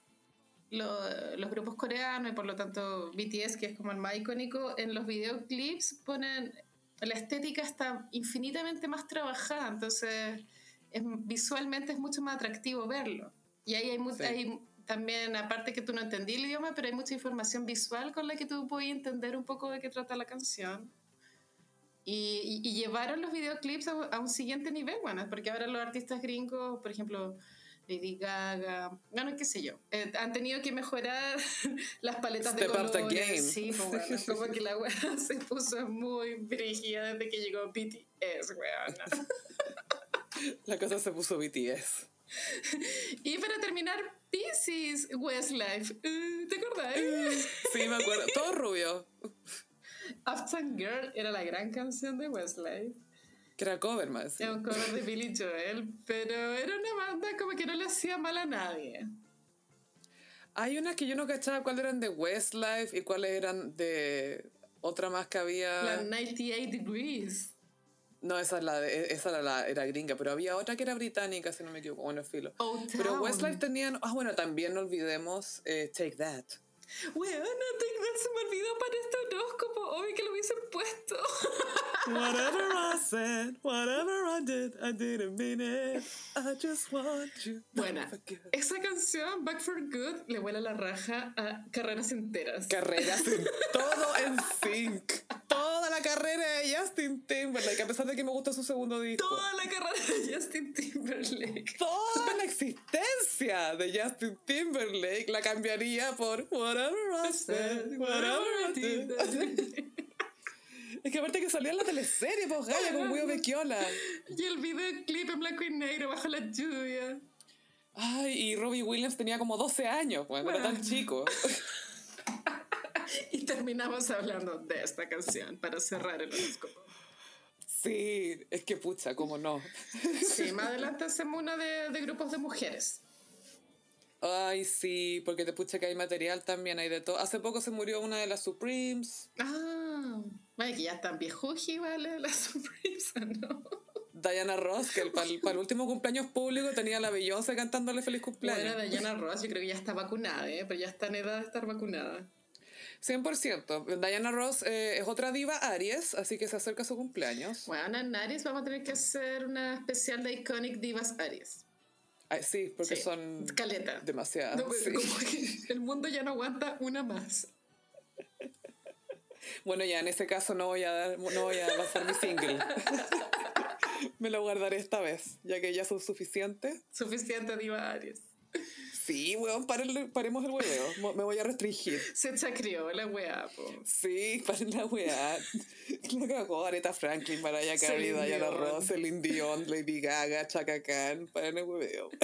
lo- los grupos coreanos y por lo tanto BTS, que es como el más icónico, en los videoclips ponen. La estética está infinitamente más trabajada, entonces es, visualmente es mucho más atractivo verlo. Y ahí hay, mu- Sí. hay también, aparte que tú no entendí el idioma, pero hay mucha información visual con la que tú puedes entender un poco de qué trata la canción. Y, y- y llevaron los videoclips a, a un siguiente nivel, bueno, porque ahora los artistas gringos, por ejemplo, Lady Gaga, bueno, qué sé yo, eh, han tenido que mejorar las paletas Step de up the colores. game. Sí, pues, bueno, como que la weá se puso muy brígida desde que llegó BTS, weón. La cosa se puso BTS. Y para terminar, Pisces, Westlife, eh, ¿te acordás? Sí, me acuerdo. Todo rubio. Uptown Girl era la gran canción de Westlife. Que era cover más. Es un cover de Billy Joel, pero era una banda como que no le hacía mal a nadie. Hay unas que yo no cachaba cuáles eran de Westlife y cuáles eran de otra más que había. La 98 Degrees. No, esa, es la de- esa era, la, era gringa, pero había otra que era británica, si no me equivoco. Bueno, filo. Pero O-Town. Westlife tenían... Ah, bueno, también no olvidemos eh, Take That. Take That se me olvidó para este horóscopo. Obvio que lo hubiesen puesto. Whatever I said, whatever I did, I didn't mean it. I just want you. Buena. Esa canción, Back for Good, le vuela la raja a carreras enteras. Carreras en todo en sync. Toda la carrera de Justin Timberlake, a pesar de que me gusta su segundo disco. Toda la carrera de Justin Timberlake. Toda la existencia de Justin Timberlake la cambiaría por Whatever I said, whatever I did. Es que aparte que salía en la teleserie, pues Gaya, con Guido Becchiola. Y el videoclip en blanco y negro bajo la lluvia. Ay, y Robbie Williams tenía como 12 años, pues, era tan chico. Y terminamos hablando de esta canción para cerrar el horóscopo. Sí, es que pucha, cómo no. Sí, más adelante hacemos una de, de grupos de mujeres. Ay, sí, porque te pucha que hay material también, hay de todo. Hace poco se murió una de las Supremes, Ah, bueno, que ya están viejuji, ¿vale? Las Supremes, ¿no? Diana Ross, que para el, último cumpleaños público tenía la Beyoncé cantándole feliz cumpleaños. Bueno, Diana Ross, yo creo que ya está vacunada, ¿eh? Pero ya está en edad de estar vacunada. 100%. Diana Ross eh, es otra diva Aries, así que se acerca su cumpleaños. Bueno, en Aries vamos a tener que hacer una especial de Iconic Divas Aries. Ay, sí, porque Sí, son caleta. demasiadas. No, pues, sí. como que el mundo ya no aguanta una más. Bueno, ya en ese caso no voy a dar, no voy a lanzar mi single. Me lo guardaré esta vez, ya que ya son suficientes. Suficiente Diva Aries. Sí, weón, paren- paremos el hueveo. Me voy a restringir. Se chacrió la weá, po. Sí, paren la weá. Lo cagó Aretha Franklin, Mariah Carey, Diana. Ross, Celine Dion, Lady Gaga, Chaka Khan. Paren el hueveo.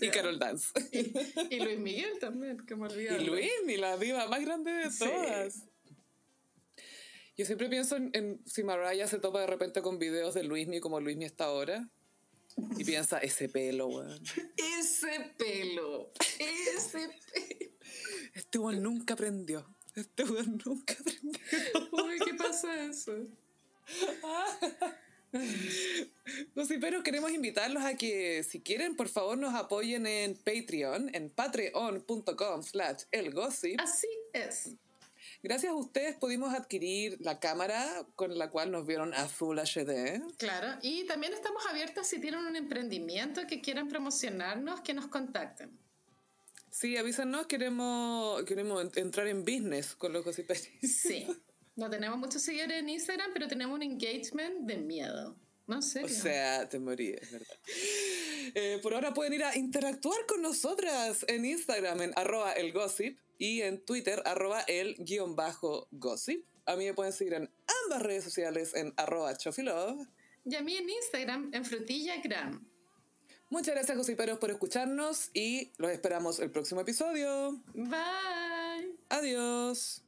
Y Carol Dance. Y, y Luis Miguel también, que me olvidé. Y Luis, ni la diva más grande de Sí. todas. Yo siempre pienso en, en si Mariah se topa de repente con videos de Luismi como Luismi está ahora. Y piensa, ese pelo, weón. Ese pelo. Ese pelo. Este weón nunca aprendió. Este weón nunca aprendió. Uy, ¿qué pasa eso? No sí, pero queremos invitarlos a que, si quieren, por favor, nos apoyen en Patreon, en patreon.com slash elgossip. Así es. Gracias a ustedes pudimos adquirir la cámara con la cual nos vieron a Full HD. Claro. Y también estamos abiertos si tienen un emprendimiento que quieran promocionarnos, que nos contacten. Sí, avísanos, queremos, queremos en- entrar en business con los gossiperis. Sí. No tenemos muchos seguidores en Instagram, pero tenemos un engagement de miedo. No, en O sea, te morí, es verdad. Eh, por ahora pueden ir a interactuar con nosotras en Instagram en arroba el gossip y en Twitter arroba el guion bajo gossip. A mí me pueden seguir en ambas redes sociales en arroba chofilove. y a mí en Instagram, en frutillagram. Muchas gracias gossiperos por escucharnos y los esperamos el próximo episodio. Bye. Adiós.